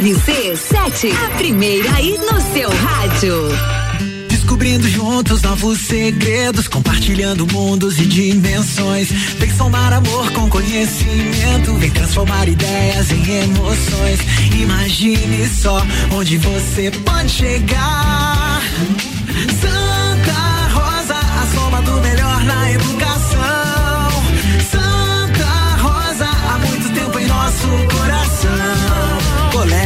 S5: RC7, a primeira aí no seu rádio.
S14: Descobrindo juntos novos segredos, compartilhando mundos e dimensões. Vem somar amor com conhecimento, vem transformar ideias em emoções. Imagine só onde você pode chegar. Santa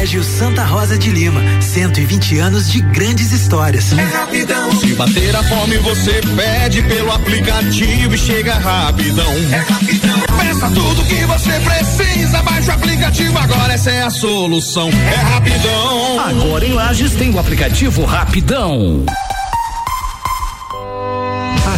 S14: Colégio Santa Rosa de Lima, 120 anos de grandes histórias.
S15: É rapidão. Se bater a fome, você pede pelo aplicativo e chega rapidão. É rapidão. Peça tudo que você precisa, baixa o aplicativo agora, essa é a solução. É rapidão.
S16: Agora em Lages tem o aplicativo Rapidão.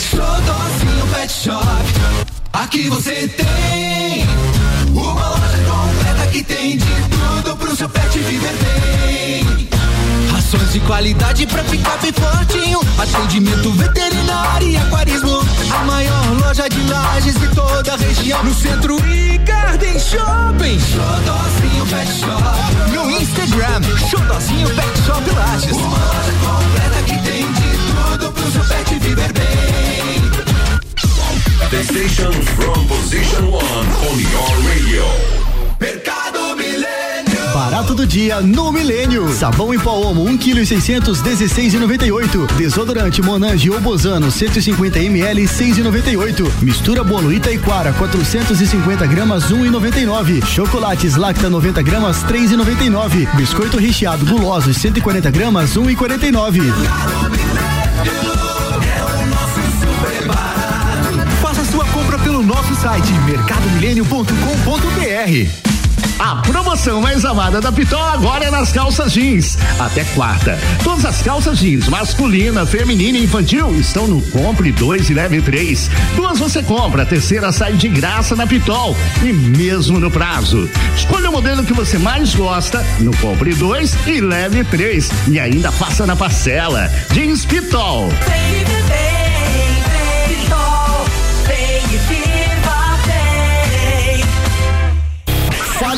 S15: Xodózinho Pet Shop. Aqui você tem uma loja completa que tem de tudo pro seu pet viver bem. Rações de qualidade pra ficar bem fortinho. Atendimento veterinário e aquarismo. A maior loja de lajes de toda a região. No centro e Garden Shopping. Xodózinho Pet Shop. No Instagram, Xodózinho Pet Shop Lages. Uma loja completa que tem de tudo pro seu pet viver bem.
S17: The station from position one on your radio.
S15: Mercado Milênio.
S4: Barato do dia no Milênio. Sabão em pó Omo 1 kg 600 16,98. Desodorante Monange ou Bozano 150 ml 6,98. Mistura bolo Itaiquara 450 gramas 1,99. Chocolates Lacta 90 gramas 3,99. Biscoito recheado gulosos 140 gramas 1,49.
S8: Faça sua compra pelo nosso site mercadomilênio.com.br.
S10: A promoção mais amada da Pitol agora é nas calças jeans. Até quarta. Todas as calças jeans, masculina, feminina e infantil, estão no Compre 2 e Leve 3. Duas você compra, a terceira sai de graça na Pitol. E mesmo no prazo. Escolha o modelo que você mais gosta no Compre 2 e Leve 3. E ainda faça na parcela. Jeans Pitol.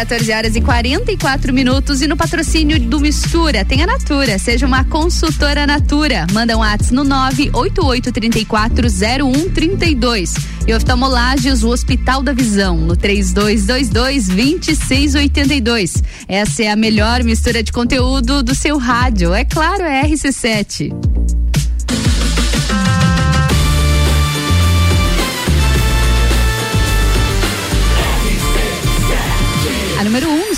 S1: 14 horas e 44 minutos. E no patrocínio do Mistura, tem a Natura. Seja uma consultora Natura. Manda um WhatsApp no 988340132. E oftalmolages, o Hospital da Visão, no 3222-2682. Essa é a melhor mistura de conteúdo do seu rádio. É claro, é RC7.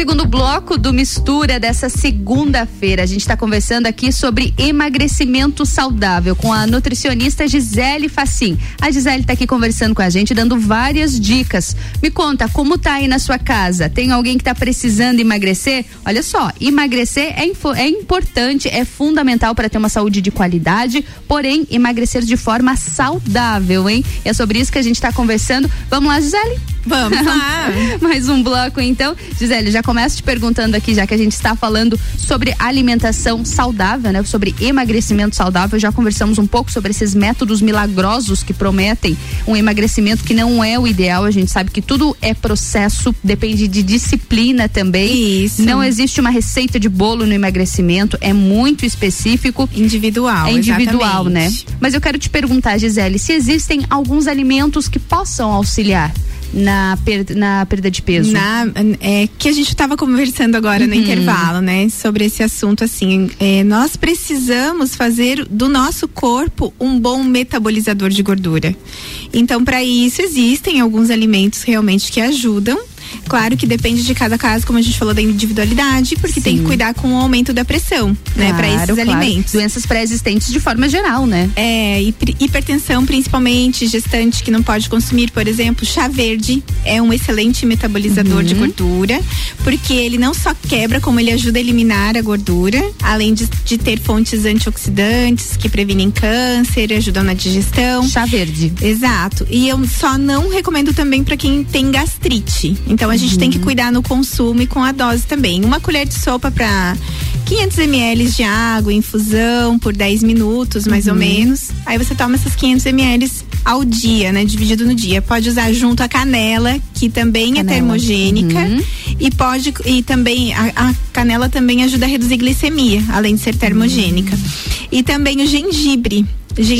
S1: Segundo bloco do Mistura dessa segunda-feira, a gente está conversando aqui sobre emagrecimento saudável com a nutricionista Gisele Facim. A Gisele está aqui conversando com a gente, dando várias dicas. Me conta, como tá aí na sua casa? Tem alguém que está precisando emagrecer? Olha só, emagrecer é, é importante, é fundamental para ter uma saúde de qualidade, porém, emagrecer de forma saudável, hein? E é sobre isso que a gente está conversando. Vamos lá, Gisele?
S13: Vamos lá.
S1: Mais um bloco, então. Gisele, já começo te perguntando aqui, já que a gente está falando sobre alimentação saudável, né? Sobre emagrecimento saudável. Já conversamos um pouco sobre esses métodos milagrosos que prometem um emagrecimento que não é o ideal. A gente sabe que tudo é processo, depende de disciplina também.
S13: Isso.
S1: Não existe uma receita de bolo no emagrecimento, é muito específico.
S13: Individual.
S1: É individual,
S13: exatamente.
S1: né? Mas eu quero te perguntar, Gisele, se existem alguns alimentos que possam auxiliar na, per, na perda de peso?
S13: Na, é, que a gente estava conversando agora
S1: Uhum.
S13: no intervalo, né? Sobre esse assunto, assim, é, nós precisamos fazer do nosso corpo um bom metabolizador de gordura. Então, para isso, existem alguns alimentos realmente que ajudam. Claro que depende de cada caso, como a gente falou da individualidade, porque tem que cuidar com o aumento da pressão, né, para esses
S1: Claro, claro.
S13: alimentos.
S1: Doenças pré-existentes de forma geral, né?
S13: É, hiper- hipertensão principalmente, gestante que não pode consumir, por exemplo, chá verde é um excelente metabolizador
S1: Uhum.
S13: de gordura, porque ele não só quebra, como ele ajuda a eliminar a gordura, além de, de ter fontes antioxidantes que previnem câncer, ajudam na digestão.
S1: Chá verde.
S13: Exato. E eu só não recomendo também para quem tem gastrite. Então a gente tem que cuidar no consumo e com a dose também. Uma colher de sopa para 500 ml de água, infusão por 10 minutos, mais ou menos. Aí você toma essas 500 ml ao dia, né? Dividido no dia. Pode usar junto a canela, que também é termogênica. E pode. E também. A, a canela também ajuda a reduzir glicemia, além de ser termogênica. E também o gengibre.
S1: De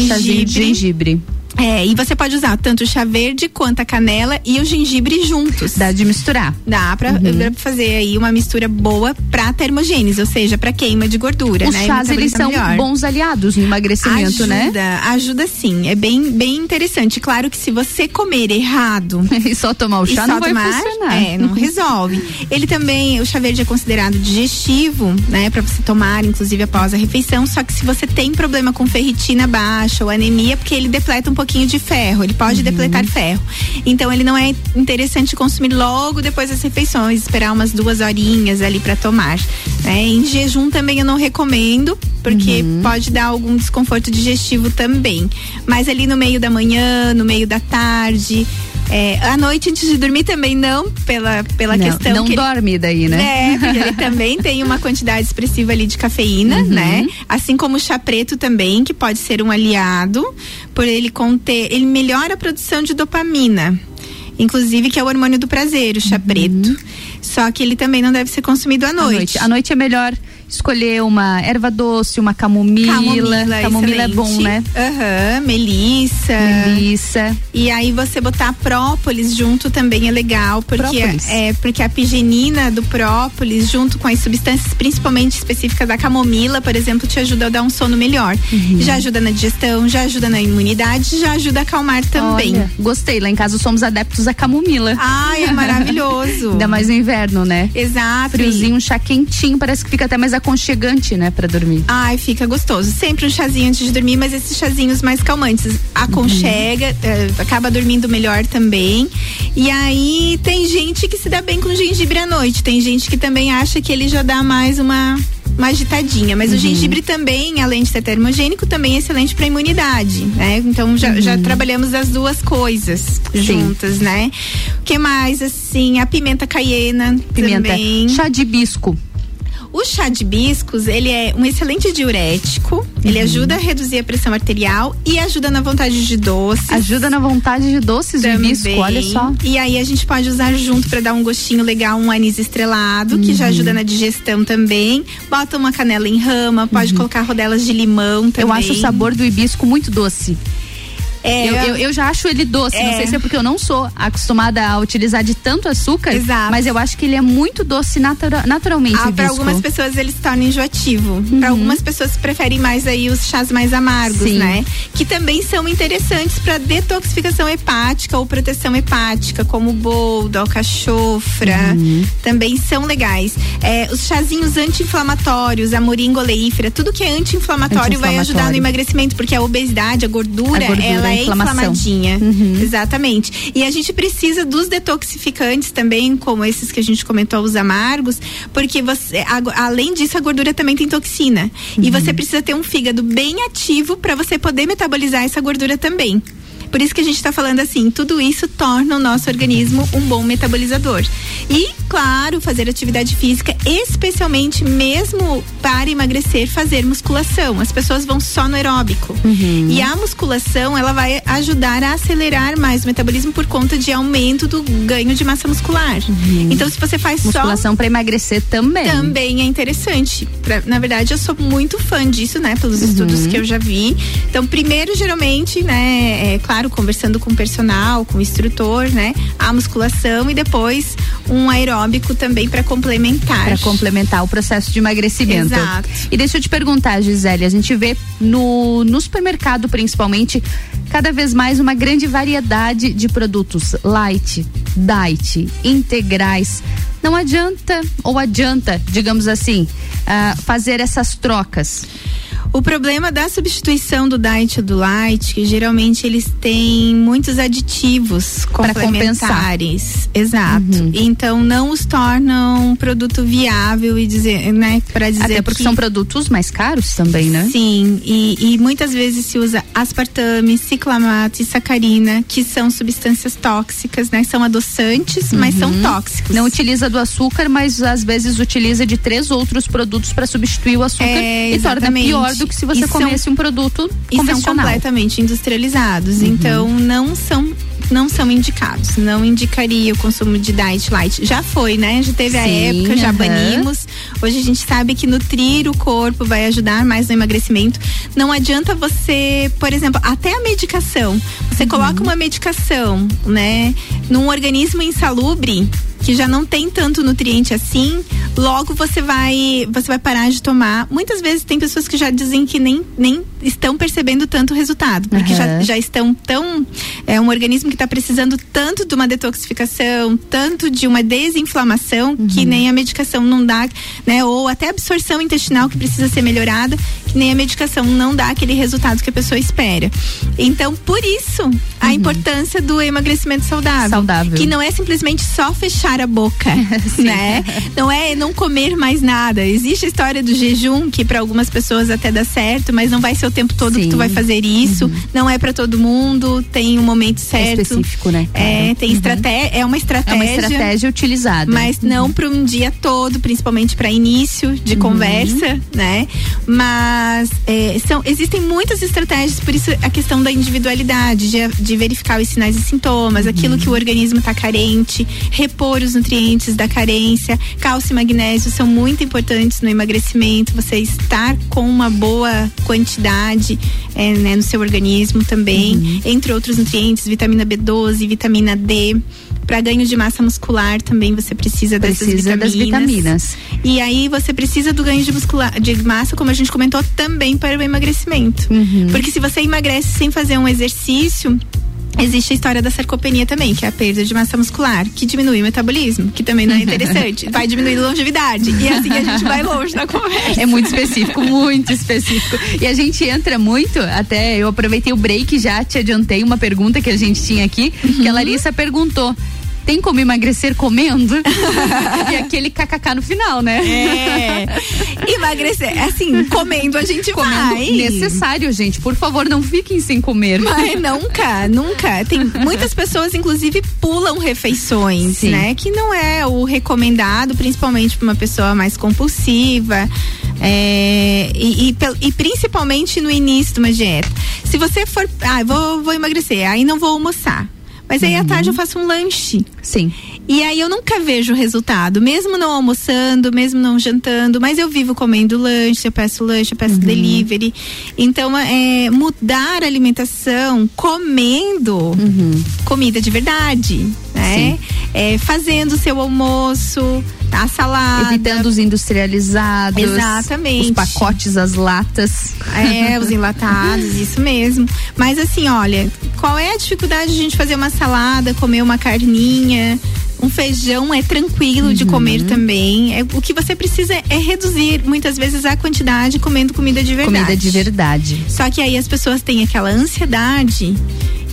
S1: gengibre.
S13: É, e você pode usar tanto o chá verde quanto a canela e o gengibre juntos.
S1: Dá de misturar.
S13: Dá pra,
S1: Uhum.
S13: pra fazer aí uma mistura boa pra termogênese, ou seja, pra queima de gordura,
S1: Os
S13: né?
S1: Chás, eles
S13: metabolizar
S1: são
S13: melhor.
S1: bons aliados no emagrecimento,
S13: ajuda,
S1: né?
S13: Ajuda sim, é bem, bem interessante. Claro que se você comer errado
S1: e só tomar o chá não
S13: só
S1: vai
S13: tomar,
S1: funcionar.
S13: É, não resolve. Ele também, o chá verde é considerado digestivo, né, Pra você tomar, inclusive após a refeição. Só que se você tem problema com ferritina baixa ou anemia, porque ele depleta um pouquinho de ferro, ele
S1: Uhum.
S13: pode depletar ferro. Então ele não é interessante consumir logo depois das refeições, esperar umas duas horinhas ali pra tomar. né? Em jejum também eu não recomendo, porque
S1: Uhum.
S13: pode dar algum desconforto digestivo também. Mas ali no meio da manhã, no meio da tarde. É, à noite antes de dormir também não, pela, pela
S1: não,
S13: questão
S1: não
S13: que ele-
S1: dorme daí, né?
S13: é, porque ele também tem uma quantidade expressiva ali de cafeína,
S1: Uhum.
S13: né? Assim como o chá preto também, que pode ser um aliado, por ele conter, ele melhora a produção de dopamina. Inclusive, que é o hormônio do prazer, o chá preto. Só que ele também não deve ser consumido à
S1: À
S13: noite.
S1: noite. À noite é melhor escolher uma erva doce, uma camomila.
S13: Camomila,
S1: Camomila é bom, né?
S13: Aham, melissa.
S1: Melissa.
S13: E aí você botar própolis junto também é legal, porque
S1: Própolis.
S13: é porque a pigenina do própolis junto com as substâncias principalmente específicas da camomila, por exemplo, te ajuda a dar um sono melhor.
S1: Uhum.
S13: Já ajuda na digestão, já ajuda na imunidade, já ajuda a acalmar também.
S1: Olha, gostei. Lá em casa somos adeptos à camomila.
S13: Ai, é maravilhoso.
S1: Ainda mais no inverno, né?
S13: Exato.
S1: Friozinho, um chá quentinho, parece que fica até mais aconchegante, né, pra dormir.
S13: Ai, fica gostoso. Sempre um chazinho antes de dormir, mas esses chazinhos mais calmantes. Aconchega,
S1: Uhum.
S13: eh, acaba dormindo melhor também. E aí tem gente que se dá bem com gengibre à noite. Tem gente que também acha que ele já dá mais uma. Uma agitadinha, mas o
S1: Uhum.
S13: gengibre também, além de ser termogênico, também é excelente para imunidade, né? Então já, já
S1: Uhum.
S13: trabalhamos as duas coisas juntas, né? O que mais assim? A pimenta caiena
S1: Pimenta.
S13: também.
S1: Chá de hibisco.
S13: O chá de hibiscos, ele é um excelente diurético, ele
S1: Uhum.
S13: ajuda a reduzir a pressão arterial e ajuda na vontade de doces.
S1: Ajuda na vontade de doces de
S13: Também.
S1: hibisco, olha só.
S13: E aí a gente pode usar junto para dar um gostinho legal, um anis estrelado, que já
S1: Uhum.
S13: ajuda na digestão também. Bota uma canela em rama, pode colocar rodelas de limão também.
S1: Uhum. Eu acho o sabor do hibisco muito doce.
S13: É,
S1: eu, eu, eu já acho ele doce, não
S13: É.
S1: sei se é porque eu não sou acostumada a utilizar de tanto açúcar,
S13: Exato.
S1: mas eu acho que ele é muito doce natura- naturalmente.
S13: Ah, para algumas pessoas ele se torna enjoativo. Para algumas pessoas preferem mais aí os chás mais amargos,
S1: Uhum. Sim.
S13: né? Que também são interessantes para detoxificação hepática ou proteção hepática, como o boldo, alcachofra.
S1: Uhum.
S13: Também são legais. É, os chazinhos anti-inflamatórios, a moringa oleífera, tudo que é anti-inflamatório vai ajudar no emagrecimento, porque a obesidade, a gordura,
S1: A gordura,
S13: ela é inflamadinha.
S1: Uhum.
S13: Exatamente. E a gente precisa dos detoxificantes também, como esses que a gente comentou, os amargos, porque você, a- além disso, a gordura também tem toxina. E
S1: Uhum.
S13: você precisa ter um fígado bem ativo para você poder metabolizar essa gordura também. Por isso que a gente está falando assim, tudo isso torna o nosso organismo um bom metabolizador. E, claro, fazer atividade física, especialmente mesmo para emagrecer, fazer musculação. As pessoas vão só no aeróbico.
S1: Uhum.
S13: E a musculação, ela vai ajudar a acelerar mais o metabolismo por conta de aumento do ganho de massa muscular. Então, se você faz só
S1: Musculação para emagrecer também.
S13: também é interessante. Pra- na verdade, eu sou muito fã disso, né? Pelos estudos que eu já vi. Então, primeiro, geralmente, né? É claro, conversando com o personal, com o instrutor, né? A musculação e depois um aeróbico também para complementar.
S1: Para complementar o processo de emagrecimento.
S13: Exato.
S1: E deixa eu te perguntar, Gisele, a gente vê no, no supermercado principalmente cada vez mais uma grande variedade de produtos light, diet, integrais. Não adianta ou adianta, digamos assim, ah, fazer essas trocas.
S13: O problema da substituição do diet e do light, que geralmente eles têm muitos aditivos complementares. Exato. Uhum. Então não os tornam um produto viável e dizer, né, para dizer
S1: Até porque
S13: que...
S1: são produtos mais caros também, né?
S13: Sim, e, e muitas vezes se usa aspartame, ciclamato e sacarina, que são substâncias tóxicas, né? São adoçantes, uhum. mas são uhum. tóxicos.
S1: Não utiliza do açúcar, mas às vezes utiliza de três outros produtos para substituir o açúcar
S13: é,
S1: e torna pior do que se você comesse são, um produto convencional.
S13: E são completamente industrializados, uhum. então não são não são indicados. Não indicaria o consumo de diet light. Já foi, né? Já teve Sim, a época, já banimos. Hoje a gente sabe que nutrir o corpo vai ajudar mais no emagrecimento. Não adianta você, por exemplo, até a medicação. Você uhum. coloca uma medicação, né, num organismo insalubre, que já não tem tanto nutriente assim, logo você vai você vai parar de tomar. Muitas vezes tem pessoas que já dizem que nem, nem estão percebendo tanto resultado, porque uhum. já, já estão tão é um organismo que está precisando tanto de uma detoxificação, tanto de uma desinflamação uhum. que nem a medicação não dá, né? Ou até a absorção intestinal que precisa ser melhorada, que nem a medicação não dá aquele resultado que a pessoa espera. Então, por isso, a uhum. importância do emagrecimento saudável,
S1: saudável,
S13: que não é simplesmente só fechar a boca, né? Não é não comer mais nada. Existe a história do jejum que para algumas pessoas até dá certo, mas não vai ser o tempo todo Sim. que tu vai fazer isso. Uhum. Não é para todo mundo, tem um momento certo.
S1: É específico, né?
S13: É, tem uhum. estratégia, é uma estratégia. É
S1: uma estratégia utilizada.
S13: Mas não uhum. para um dia todo, principalmente para início de uhum. conversa, né? Mas é, são, existem muitas estratégias, por isso a questão da individualidade, de, de verificar os sinais e sintomas, aquilo que o organismo está carente, repor os nutrientes da carência. Cálcio e magnésio são muito importantes no emagrecimento. Você estar com uma boa quantidade é, né, no seu organismo também, uhum. entre outros nutrientes, vitamina B12, vitamina D. Para ganho de massa muscular também você precisa,
S1: precisa
S13: dessas vitaminas.
S1: das vitaminas.
S13: E aí você precisa do ganho de, muscular, de massa, como a gente comentou, também para o emagrecimento. Uhum. Porque se você emagrece sem fazer um exercício, Existe a história da sarcopenia também, que é a perda de massa muscular, que diminui o metabolismo, que também não é interessante. vai diminuir a longevidade. E é assim que a gente vai longe na conversa.
S1: É muito específico, muito específico. E a gente entra muito, até eu aproveitei o break já te adiantei uma pergunta que a gente tinha aqui, uhum. que a Larissa perguntou tem como emagrecer comendo? e aquele kkk no final, né?
S13: É. Emagrecer, assim, comendo a gente comendo vai.
S1: Necessário, gente. Por favor, não fiquem sem comer.
S13: Mas nunca, nunca. Tem muitas pessoas, inclusive, pulam refeições, Sim. né? Que não é o recomendado, principalmente para uma pessoa mais compulsiva. É, e, e, e, principalmente no início de uma dieta. Se você for, ah, vou, vou emagrecer, aí não vou almoçar. Mas aí uhum. à tarde eu faço um lanche.
S1: Sim.
S13: E aí eu nunca vejo o resultado, mesmo não almoçando, mesmo não jantando, mas eu vivo comendo lanche, eu peço lanche, eu peço uhum. delivery. Então, é, mudar a alimentação comendo uhum. comida de verdade, né? É, fazendo o seu almoço, a salada.
S1: Evitando os industrializados.
S13: Exatamente.
S1: Os pacotes, as latas.
S13: É, os enlatados, isso mesmo. Mas assim, olha, qual é a dificuldade de a gente fazer uma salada, comer uma carninha? Um feijão é tranquilo uhum. de comer também. É, o que você precisa é reduzir muitas vezes a quantidade comendo comida de verdade.
S1: Comida de verdade.
S13: Só que aí as pessoas têm aquela ansiedade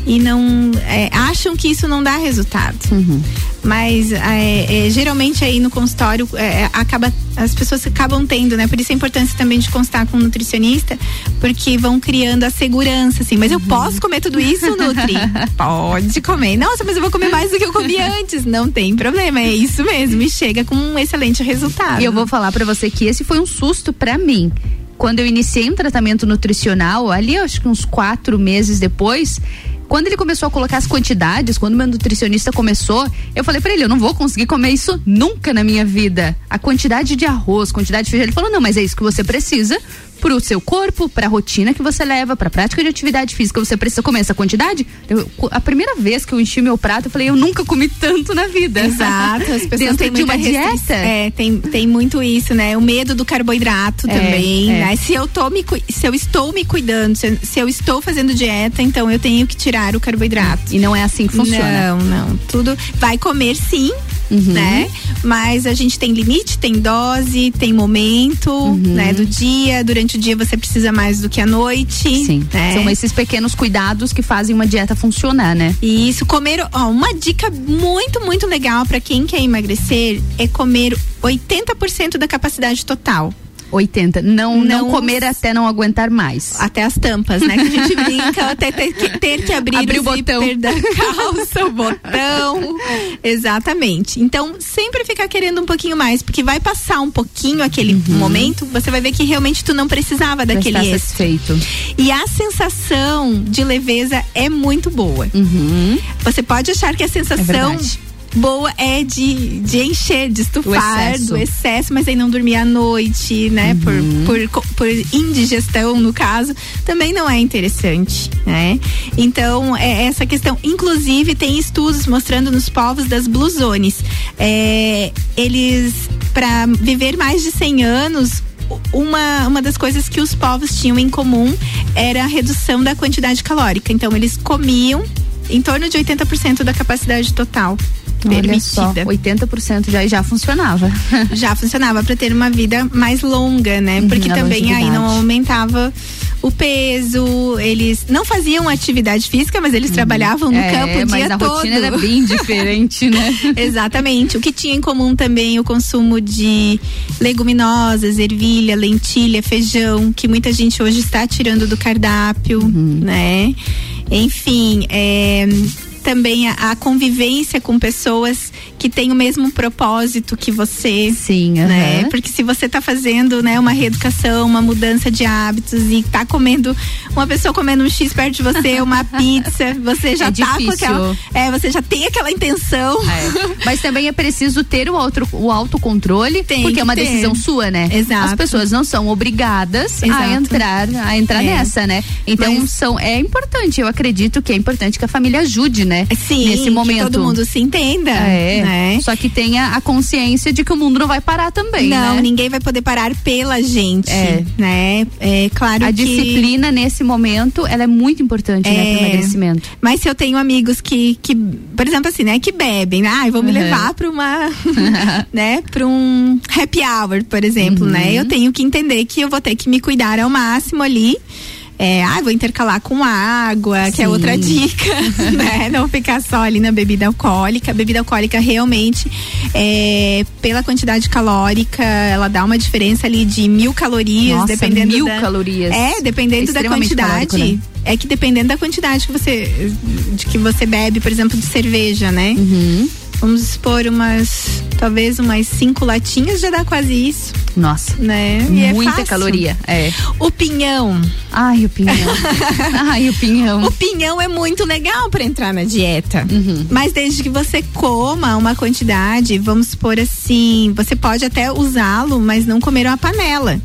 S13: e não é, acham que isso não dá resultado. Uhum. Mas é, é, geralmente aí no consultório é, é, acaba as pessoas acabam tendo, né? Por isso a importância também de constar com um nutricionista, porque vão criando a segurança, assim. Mas eu uhum. posso comer tudo isso, Nutri? Pode comer. Nossa, mas eu vou comer mais do que eu comi antes. Não tem problema, é isso mesmo. E chega com um excelente resultado.
S1: E eu vou falar para você que esse foi um susto para mim quando eu iniciei um tratamento nutricional, ali acho que uns quatro meses depois, quando ele começou a colocar as quantidades, quando meu nutricionista começou, eu falei para ele, eu não vou conseguir comer isso nunca na minha vida. A quantidade de arroz, quantidade de feijão, ele falou: "Não, mas é isso que você precisa pro seu corpo, pra rotina que você leva, pra prática de atividade física, você precisa comer essa quantidade? Eu, a primeira vez que eu enchi meu prato, eu falei, eu nunca comi tanto na vida.
S13: Exato, as pessoas
S1: têm de uma dieta.
S13: É, tem, tem muito isso, né? O medo do carboidrato é, também, é. né? Se eu tô me, se eu estou me cuidando, se, se, eu estou fazendo dieta, então eu tenho que tirar o carboidrato.
S1: E não é assim que funciona.
S13: Não, não. Tudo vai comer sim,
S1: Uhum.
S13: né? Mas a gente tem limite, tem dose, tem momento,
S1: Uhum.
S13: né? Do dia. Durante o dia você precisa mais do que à noite.
S1: Sim.
S13: né?
S1: São esses pequenos cuidados que fazem uma dieta funcionar, né?
S13: E isso, comer, ó, uma dica muito, muito legal para quem quer emagrecer é comer 80% da capacidade total.
S1: 80. Não, não,
S13: Não-
S1: comer até não aguentar mais.
S13: Até as tampas, né? Que a gente brinca, até ter que, ter que abrir,
S1: Abrir o botão.
S13: da calça, o botão. Exatamente. Então, sempre ficar querendo um pouquinho mais, porque vai passar um pouquinho aquele momento, você vai ver que realmente tu não precisava daquele extra.
S1: satisfeito.
S13: E a sensação de leveza é muito boa. Você pode achar que a sensação
S1: verdade.
S13: Boa é de, de encher, de estufar,
S1: excesso.
S13: do excesso, mas aí não dormir à noite, né? Por, por, co- por indigestão, no caso, também não é interessante, né? Então, é essa questão. Inclusive, tem estudos mostrando nos povos das Blue Zones. é, eles, para viver mais de 100 anos, uma, uma das coisas que os povos tinham em comum era a redução da quantidade calórica. Então, eles comiam em torno de 80% da capacidade total
S1: Olha só,
S13: permitida.
S1: 80% já, já funcionava.
S13: Já funcionava para ter uma vida mais longa, né? Porque
S1: Uhum,
S13: também aí não aumentava o peso, eles não faziam atividade física, mas eles trabalhavam no
S1: É,
S13: campo o
S1: mas
S13: dia
S1: a
S13: todo.
S1: rotina era bem diferente, né?
S13: Exatamente. O que tinha em comum também o consumo de leguminosas, ervilha, lentilha, feijão, que muita gente hoje está tirando do cardápio,
S1: Uhum.
S13: né? Enfim, é, também a, a convivência com pessoas que têm o mesmo propósito que você.
S1: Sim,
S13: né? Porque se você tá fazendo, né, uma reeducação, uma mudança de hábitos e tá comendo uma pessoa comendo um X perto de você, uma pizza, você já
S1: É
S13: tá com
S1: difícil.
S13: aquela, é, você já tem aquela intenção.
S1: É. Mas também é preciso ter o, auto, o autocontrole,
S13: Tem
S1: porque
S13: que
S1: é uma
S13: ter.
S1: decisão sua, né?
S13: Exato.
S1: As pessoas não são obrigadas a
S13: Exato.
S1: entrar, a entrar
S13: É.
S1: nessa, né? Então
S13: Mas-
S1: são, é importante, eu acredito que é importante que a família ajude, né?
S13: Sim,
S1: Nesse momento.
S13: que todo mundo se entenda.
S1: É.
S13: né?
S1: Só que tenha a consciência de que o mundo não vai parar também,
S13: Não,
S1: né?
S13: ninguém vai poder parar pela gente,
S1: É.
S13: né? É claro
S1: A
S13: que
S1: disciplina nesse momento, ela é muito importante, né, pro
S13: É.
S1: emagrecimento.
S13: Mas se eu tenho amigos que, que por exemplo assim, né, que bebem, né? Ai, vou me
S1: Uhum.
S13: levar para uma, né, para um happy hour, por exemplo,
S1: Uhum.
S13: né? Eu tenho que entender que eu vou ter que me cuidar ao máximo ali. É, ah, vou intercalar com água, que é
S1: Sim.
S13: outra dica, né? Não ficar só ali na bebida alcoólica. A bebida alcoólica realmente, é, pela quantidade calórica, ela dá uma diferença ali de mil calorias,
S1: Nossa,
S13: dependendo
S1: mil
S13: da,
S1: calorias.
S13: É, dependendo da quantidade.
S1: calórico, né?
S13: É que dependendo da quantidade que você de que você bebe, por exemplo, de cerveja, né?
S1: Uhum.
S13: Vamos expor umas, talvez umas cinco latinhas já dá quase isso,
S1: Nossa.
S13: né? E é
S1: Muita
S13: fácil.
S1: caloria. É.
S13: O pinhão.
S1: Ai, o pinhão. Ai, o pinhão.
S13: O pinhão é muito legal para entrar na dieta.
S1: Uhum.
S13: Mas desde que você coma uma quantidade, vamos supor assim, você pode até usá-lo, mas não comer uma panela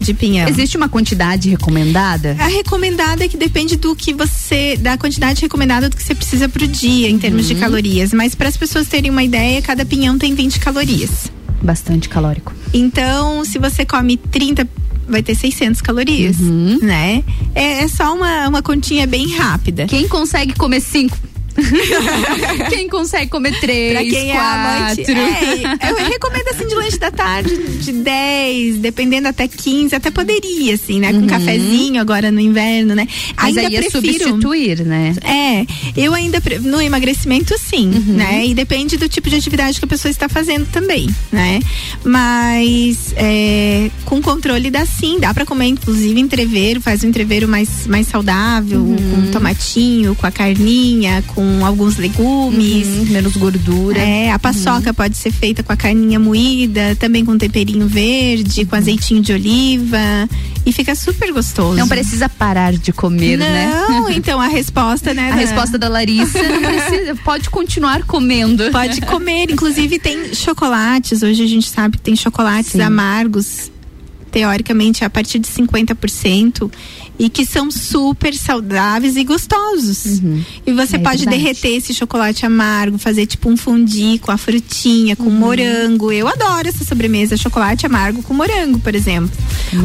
S13: de pinhão.
S1: Existe uma quantidade recomendada?
S13: A recomendada é que depende do que você, da quantidade recomendada do que você precisa pro dia em termos
S1: Uhum.
S13: de calorias. Mas para as pessoas terem uma ideia, cada pinhão tem 20 calorias.
S1: Bastante calórico.
S13: Então, se você come 30, vai ter 600 calorias,
S1: Uhum.
S13: né? É, é só uma, uma continha bem rápida.
S1: Quem consegue comer cinco? Quem consegue comer três,
S13: Pra quem é amante.
S1: quatro?
S13: É, eu recomendo assim de lanche da tarde, de 10, dependendo até 15, até poderia, assim, né? Com
S1: Uhum.
S13: cafezinho agora no inverno, né?
S1: Mas
S13: ainda
S1: aí é
S13: prefiro.
S1: substituir, né?
S13: É, eu ainda no emagrecimento sim, né? E depende do tipo de atividade que a pessoa está fazendo também, né? Mas é, com controle dá sim, dá pra comer inclusive entreveiro, faz um entreveiro mais, mais saudável, com tomatinho, com a carninha, com alguns legumes.
S1: Uhum, menos gordura.
S13: É, a paçoca pode ser feita com a carninha moída, também com temperinho verde, com azeitinho de oliva e fica super gostoso.
S1: Não precisa parar de comer, né?
S13: Não, então a resposta, né?
S1: A
S13: da-
S1: resposta da Larissa não precisa, pode continuar comendo.
S13: Pode comer, inclusive tem chocolates. Hoje a gente sabe que tem chocolates
S1: Sim.
S13: amargos, teoricamente a partir de 50%. E que são super saudáveis e gostosos. E você
S1: É
S13: pode
S1: verdade.
S13: derreter esse chocolate amargo, fazer tipo um fundi com a frutinha,
S1: Uhum.
S13: com morango. Eu adoro essa sobremesa, chocolate amargo com morango, por exemplo.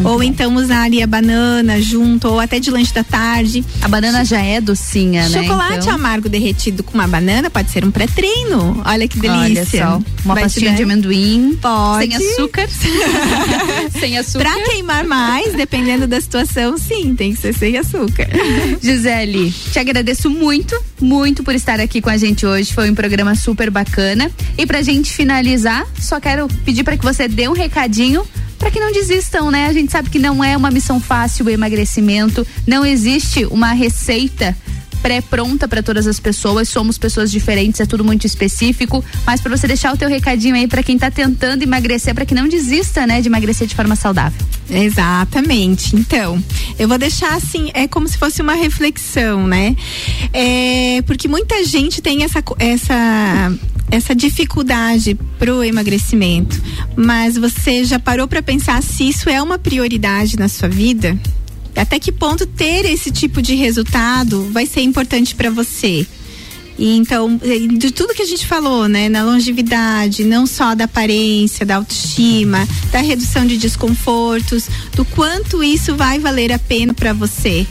S13: ou então usar ali a banana junto, ou até de lanche da tarde.
S1: A banana já é docinha, né?
S13: Chocolate
S1: Então-
S13: amargo derretido com uma banana pode ser um pré-treino. Olha que delícia.
S1: Olha só, uma
S13: Vai dar-
S1: de amendoim,
S13: Pode.
S1: sem açúcar. sem açúcar.
S13: Pra queimar mais, dependendo da situação, sim, tem que ser sem açúcar.
S1: Gisele, te agradeço muito, muito por estar aqui com a gente hoje. Foi um programa super bacana. E pra gente finalizar, só quero pedir para que você dê um recadinho para que não desistam, né? A gente sabe que não é uma missão fácil o emagrecimento, não existe uma receita pré-pronta para todas as pessoas, somos pessoas diferentes, é tudo muito específico, mas para você deixar o teu recadinho aí para quem tá tentando emagrecer, para que não desista, né, de emagrecer de forma saudável.
S13: Exatamente. Então, eu vou deixar assim, é como se fosse uma reflexão, né? É, porque muita gente tem essa, essa, essa dificuldade pro emagrecimento, mas você já parou para pensar se isso é uma prioridade na sua vida? Até que ponto ter esse tipo de resultado vai ser importante para você? E então, eh, de tudo que a gente falou, né, na longevidade, não só da aparência, da autoestima, da redução de desconfortos, do quanto isso vai valer a pena para você.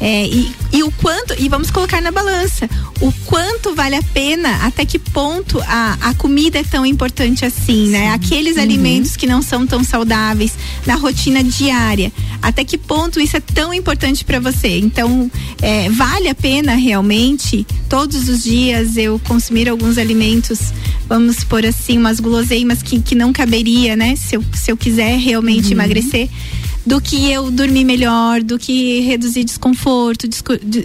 S13: É, e, e o quanto, e vamos colocar na balança, o quanto vale a pena, até que ponto a, a comida é tão importante assim, né? Aqueles alimentos que não são tão saudáveis na rotina diária, até que ponto isso é tão importante para você? Então, é, vale a pena realmente todos os dias eu consumir alguns alimentos, vamos por assim, umas guloseimas que, que não caberia, né? Se eu, se eu quiser realmente emagrecer do que eu dormir melhor, do que reduzir desconforto,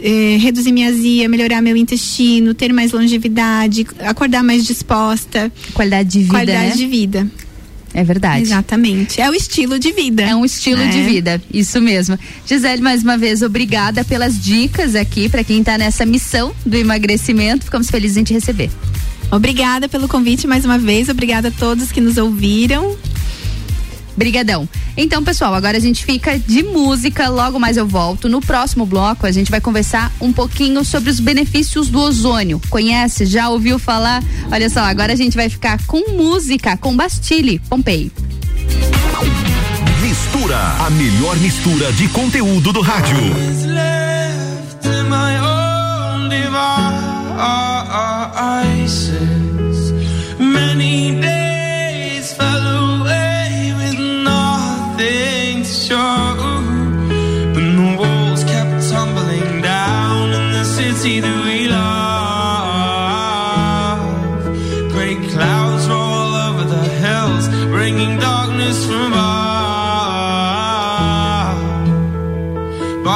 S13: eh, reduzir minha azia, melhorar meu intestino, ter mais longevidade, acordar mais disposta.
S1: Qualidade de vida,
S13: Qualidade
S1: né?
S13: de vida.
S1: É verdade.
S13: Exatamente. É o estilo de vida.
S1: É um estilo
S13: É.
S1: de vida, isso mesmo. Gisele, mais uma vez, obrigada pelas dicas aqui para quem tá nessa missão do emagrecimento. Ficamos felizes em te receber.
S13: Obrigada pelo convite mais uma vez. Obrigada a todos que nos ouviram.
S1: Brigadão. Então, pessoal, agora a gente fica de música, logo mais eu volto. No próximo bloco, a gente vai conversar um pouquinho sobre os benefícios do ozônio. Conhece? Já ouviu falar? Olha só, agora a gente vai ficar com música, com Bastille, Pompei.
S17: Mistura, a melhor mistura de conteúdo do rádio.
S3: Many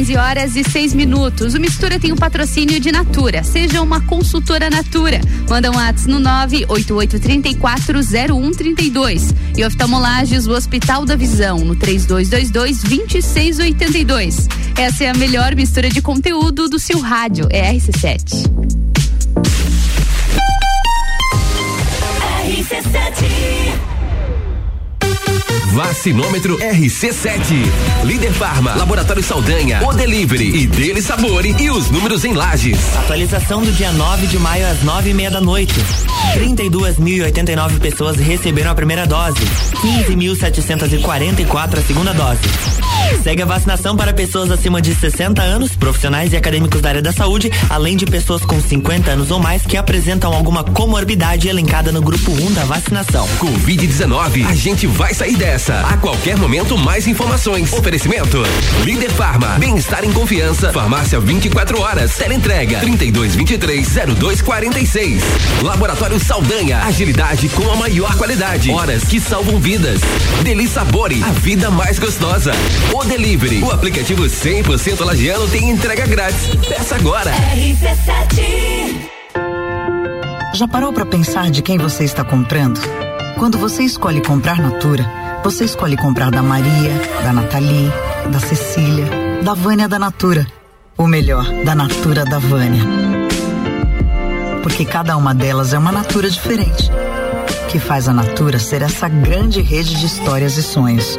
S1: 15 horas e 6 minutos. O Mistura tem o um patrocínio de Natura. Seja uma consultora Natura. Manda um WhatsApp no 988340132. E oftalmolages, o Hospital da Visão, no 3222-2682. Essa é a melhor mistura de conteúdo do seu rádio. É RC7.
S18: Vacinômetro RC7. Líder Farma, Laboratório Saldanha, O Delivery e Dele Sabore e os números em lajes.
S19: Atualização do dia 9 de maio às nove e meia da noite. 32.089 pessoas receberam a primeira dose. 15.744 a segunda dose. Segue a vacinação para pessoas acima de 60 anos, profissionais e acadêmicos da área da saúde, além de pessoas com 50 anos ou mais que apresentam alguma comorbidade elencada no grupo 1 da vacinação.
S18: Covid-19, a gente vai sair dessa. A qualquer momento, mais informações. Oferecimento: Líder Farma, bem-estar em confiança. Farmácia 24 horas. Teleentrega 3223-0246. Laboratório Saldanha, agilidade com a maior qualidade. Horas que salvam vidas. Deli Sabore, a vida mais gostosa. Delivery, o aplicativo 100% lagiano tem entrega grátis. Peça agora.
S20: RC7 Já parou para pensar de quem você está comprando? Quando você escolhe comprar Natura, você escolhe comprar da Maria, da Nathalie, da Cecília, da Vânia da Natura. Ou melhor, da Natura da Vânia. Porque cada uma delas é uma Natura diferente. Que faz a Natura ser essa grande rede de histórias e sonhos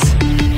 S21: A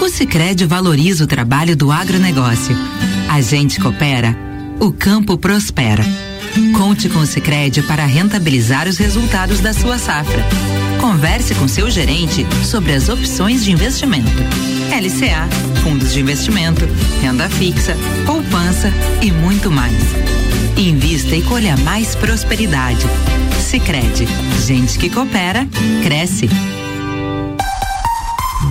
S22: O Sicredi valoriza o trabalho do agronegócio. A gente coopera, o campo prospera. Conte com o Sicredi para rentabilizar os resultados da sua safra. Converse com seu gerente sobre as opções de investimento. LCA, fundos de investimento, renda fixa, poupança e muito mais. Invista e colha mais prosperidade. Sicredi, gente que coopera, cresce.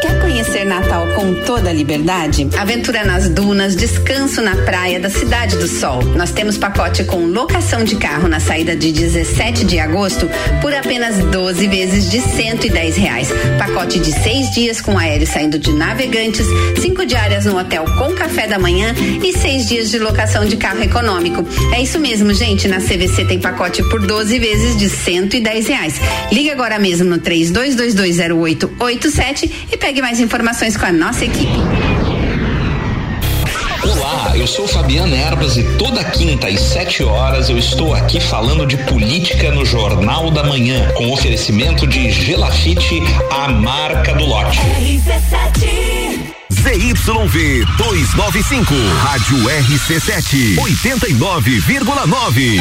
S23: Quer conhecer Natal com toda a liberdade? Aventura nas dunas, descanso na praia da Cidade do Sol. Nós temos pacote com locação de carro na saída de 17 de agosto por apenas 12 vezes de 110 reais. Pacote de seis dias com aéreo saindo de navegantes, cinco diárias no hotel com café da manhã e seis dias de locação de carro econômico. É isso mesmo, gente. Na CVC tem pacote por 12 vezes de 110 reais. Liga agora mesmo no 32220887 e pegue mais informações com a nossa equipe.
S24: Olá, eu sou Fabiana Erbas e toda quinta às 7 horas eu estou aqui falando de política no Jornal da Manhã, com oferecimento de Gelafite, a marca do lote.
S18: ZYV 295, Rádio RC7, 89,9.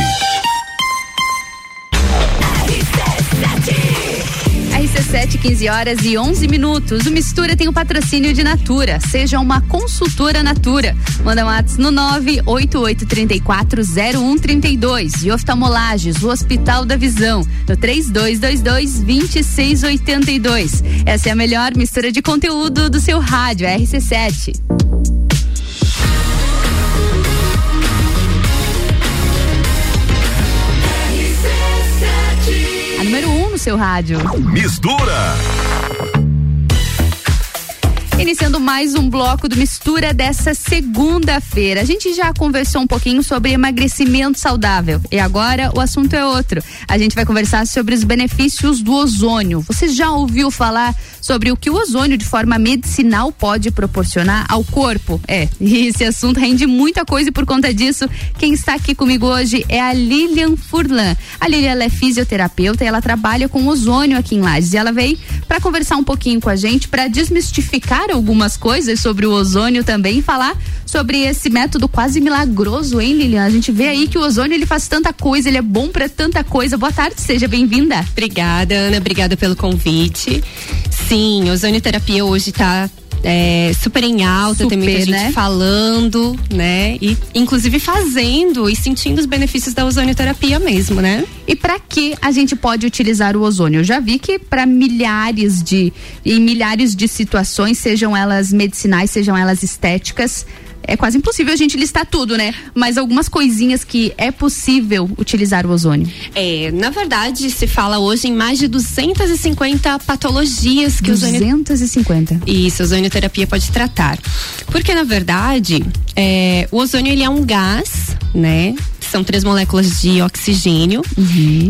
S1: RC7, 15 horas e 11 minutos. O Mistura tem o patrocínio de Natura. Seja uma consultora Natura. Manda um WhatsApp no 988340132. E oftalmolages, o Hospital da Visão, no 3222-2682. Essa é a melhor mistura de conteúdo do seu rádio, RC7. Seu rádio.
S18: Mistura.
S1: Iniciando mais um bloco do Mistura dessa segunda-feira. A gente já conversou um pouquinho sobre emagrecimento saudável e agora o assunto é outro. A gente vai conversar sobre os benefícios do ozônio. Você já ouviu falar sobre o que o ozônio de forma medicinal pode proporcionar ao corpo? É, e esse assunto rende muita coisa e por conta disso, quem está aqui comigo hoje é a Lilian Furlan. A Lilian é fisioterapeuta e ela trabalha com ozônio aqui em Lages. E ela veio para conversar um pouquinho com a gente para desmistificar algumas coisas sobre o ozônio também falar sobre esse método quase milagroso, hein, Lilian? A gente vê aí que o ozônio ele faz tanta coisa, ele é bom para tanta coisa. Boa tarde, seja bem-vinda.
S25: Obrigada, Ana, obrigada pelo convite. Sim, ozonioterapia hoje está é, super em alta,
S1: Super,
S25: tem muita gente
S1: né?
S25: falando, né? E inclusive fazendo e sentindo os benefícios da ozonioterapia mesmo, né?
S1: E para que a gente pode utilizar o ozônio? Eu já vi que para milhares de em milhares de situações, sejam elas medicinais, sejam elas estéticas, é quase impossível a gente listar tudo, né? Mas algumas coisinhas que é possível utilizar o ozônio.
S25: É, na verdade, se fala hoje em mais de 250 patologias que o ozônio
S1: 250.
S25: Isso, a ozonioterapia pode tratar. Porque, na verdade, é, o ozônio ele é um gás, né? São três moléculas de oxigênio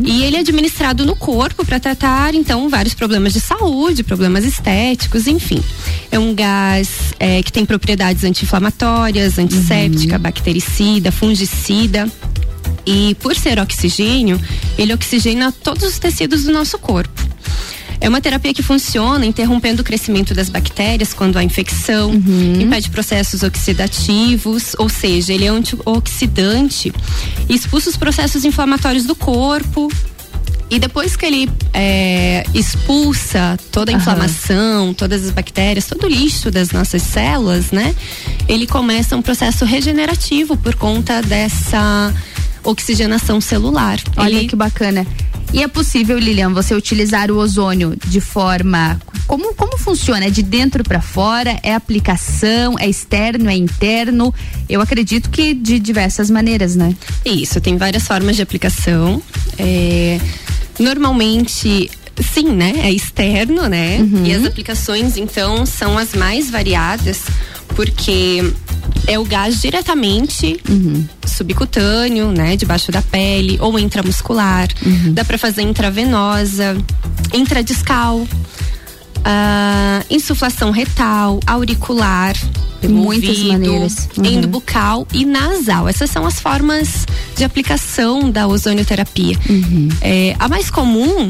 S25: e ele é administrado no corpo para tratar, então, vários problemas de saúde, problemas estéticos, enfim. É um gás é, que tem propriedades anti-inflamatórias, antisséptica, bactericida, fungicida. E por ser oxigênio, ele oxigena todos os tecidos do nosso corpo. É uma terapia que funciona interrompendo o crescimento das bactérias quando há infecção, impede processos oxidativos, ou seja, ele é antioxidante expulsa os processos inflamatórios do corpo. E depois que ele é, expulsa toda a inflamação, todas as bactérias, todo o lixo das nossas células, né? Ele começa um processo regenerativo por conta dessa oxigenação celular.
S1: Olha
S25: Ele-
S1: que bacana. E é possível, Lilian, você utilizar o ozônio de forma como como funciona? É de dentro para fora? É aplicação? É externo? É interno? Eu acredito que de diversas maneiras, né?
S25: Isso, tem várias formas de aplicação. É, normalmente, sim, né? É externo, né?
S1: Uhum.
S25: E as aplicações, então, são as mais variadas, porque é o gás diretamente
S1: Uhum.
S25: subcutâneo, né? Debaixo da pele, ou intramuscular.
S1: Uhum.
S25: Dá pra fazer intravenosa, intradiscal. ah, insuflação retal, auricular,
S1: Muitas
S25: ouvido,
S1: maneiras. Uhum.
S25: endobucal e nasal. Essas são as formas de aplicação da ozonioterapia.
S1: Uhum.
S25: É, a mais comum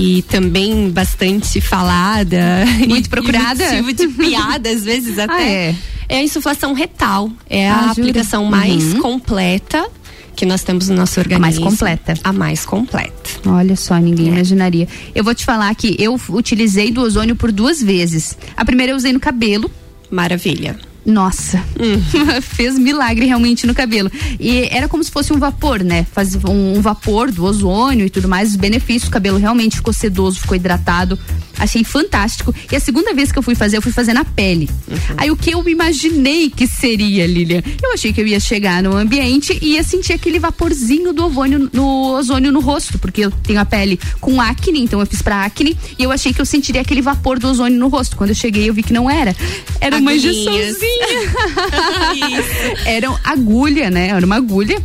S25: e também bastante falada,
S1: Muito procurada?
S25: e motivo de piada às vezes até.
S1: Ah, é?
S25: é a insuflação retal. É
S1: Ah,
S25: a
S1: jura?
S25: aplicação mais
S1: Uhum.
S25: completa que nós temos no nosso organismo.
S1: mais completa.
S25: A mais completa.
S1: Olha só,
S25: É.
S1: ninguém imaginaria. Eu vou te falar que eu utilizei do ozônio por duas vezes. A primeira eu usei no cabelo.
S25: Maravilha.
S1: Nossa, fez milagre realmente no cabelo. E era como se fosse um vapor, né? Fazia um, um vapor do ozônio e tudo mais, os benefícios. O cabelo realmente ficou sedoso, ficou hidratado. Achei fantástico. E a segunda vez que eu fui fazer, eu fui fazer na pele. Aí o que eu imaginei que seria, Lilian? Eu achei que eu ia chegar no ambiente e ia sentir aquele vaporzinho do ozônio no, ozônio no rosto, porque eu tenho a pele com acne, então eu fiz pra acne. E eu achei que eu sentiria aquele vapor do ozônio no rosto. Quando eu cheguei, eu vi que não era. Era uma
S25: Agulhinhas.
S1: injeçãozinha. Era agulha, né? Era uma agulha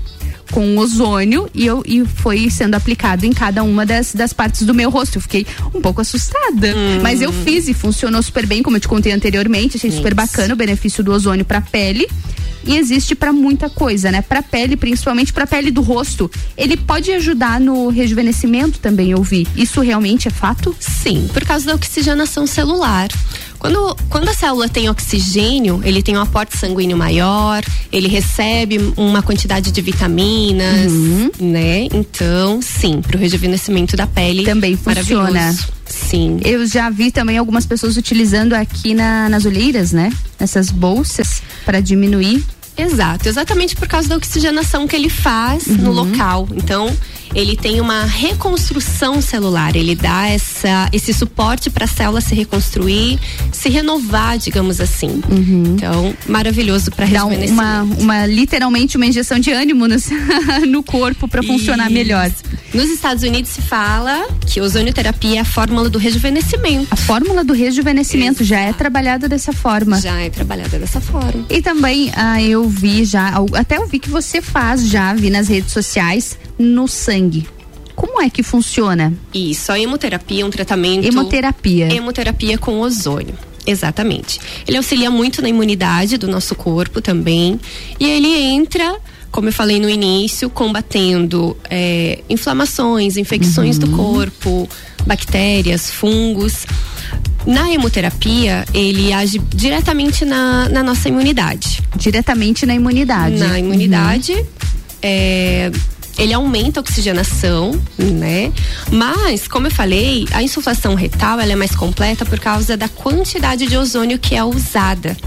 S1: com ozônio e, eu, e foi sendo aplicado em cada uma das, das partes do meu rosto. Eu fiquei um pouco assustada. Mas eu fiz e funcionou super bem, como eu te contei anteriormente. Achei super bacana o benefício do ozônio pra pele. E existe pra muita coisa, né? Pra pele, principalmente pra pele do rosto. Ele pode ajudar no rejuvenescimento também, eu vi. Isso realmente é fato?
S25: Sim, por causa da oxigenação celular. Quando, quando a célula tem oxigênio, ele tem um aporte sanguíneo maior, ele recebe uma quantidade de vitaminas,
S1: Uhum.
S25: né? Então, sim, para o rejuvenescimento da pele.
S1: Também funciona.
S25: Sim.
S1: Eu já vi também algumas pessoas utilizando aqui na, nas olheiras, né? Nessas bolsas para diminuir.
S25: Exato, exatamente por causa da oxigenação que ele faz no
S1: Uhum.
S25: local. Então, ele tem uma reconstrução celular, ele dá essa, esse suporte para a célula se reconstruir, se renovar, digamos assim. Então, maravilhoso para
S1: Uhum. Dá um- uma, uma literalmente uma injeção de ânimo no, no corpo para funcionar melhor.
S25: Nos Estados Unidos se fala que ozonioterapia é a fórmula do rejuvenescimento.
S1: A fórmula do rejuvenescimento já é trabalhada dessa forma.
S25: Já é trabalhada dessa forma.
S1: E também ah, eu vi já, até eu vi que você faz já, vi nas redes sociais, no sangue. Como é que funciona?
S25: Isso, a hemoterapia é um tratamento.
S1: Hemoterapia.
S25: Hemoterapia com ozônio. Exatamente. Ele auxilia muito na imunidade do nosso corpo também. E ele entra, como eu falei no início, combatendo eh, inflamações, infecções do corpo, bactérias, fungos. Na hemoterapia, ele age diretamente na, na nossa imunidade.
S1: Diretamente na imunidade.
S25: Na imunidade. é, ele aumenta a oxigenação, né? Mas, como eu falei, a insuflação retal ela é mais completa por causa da quantidade de ozônio que é usada.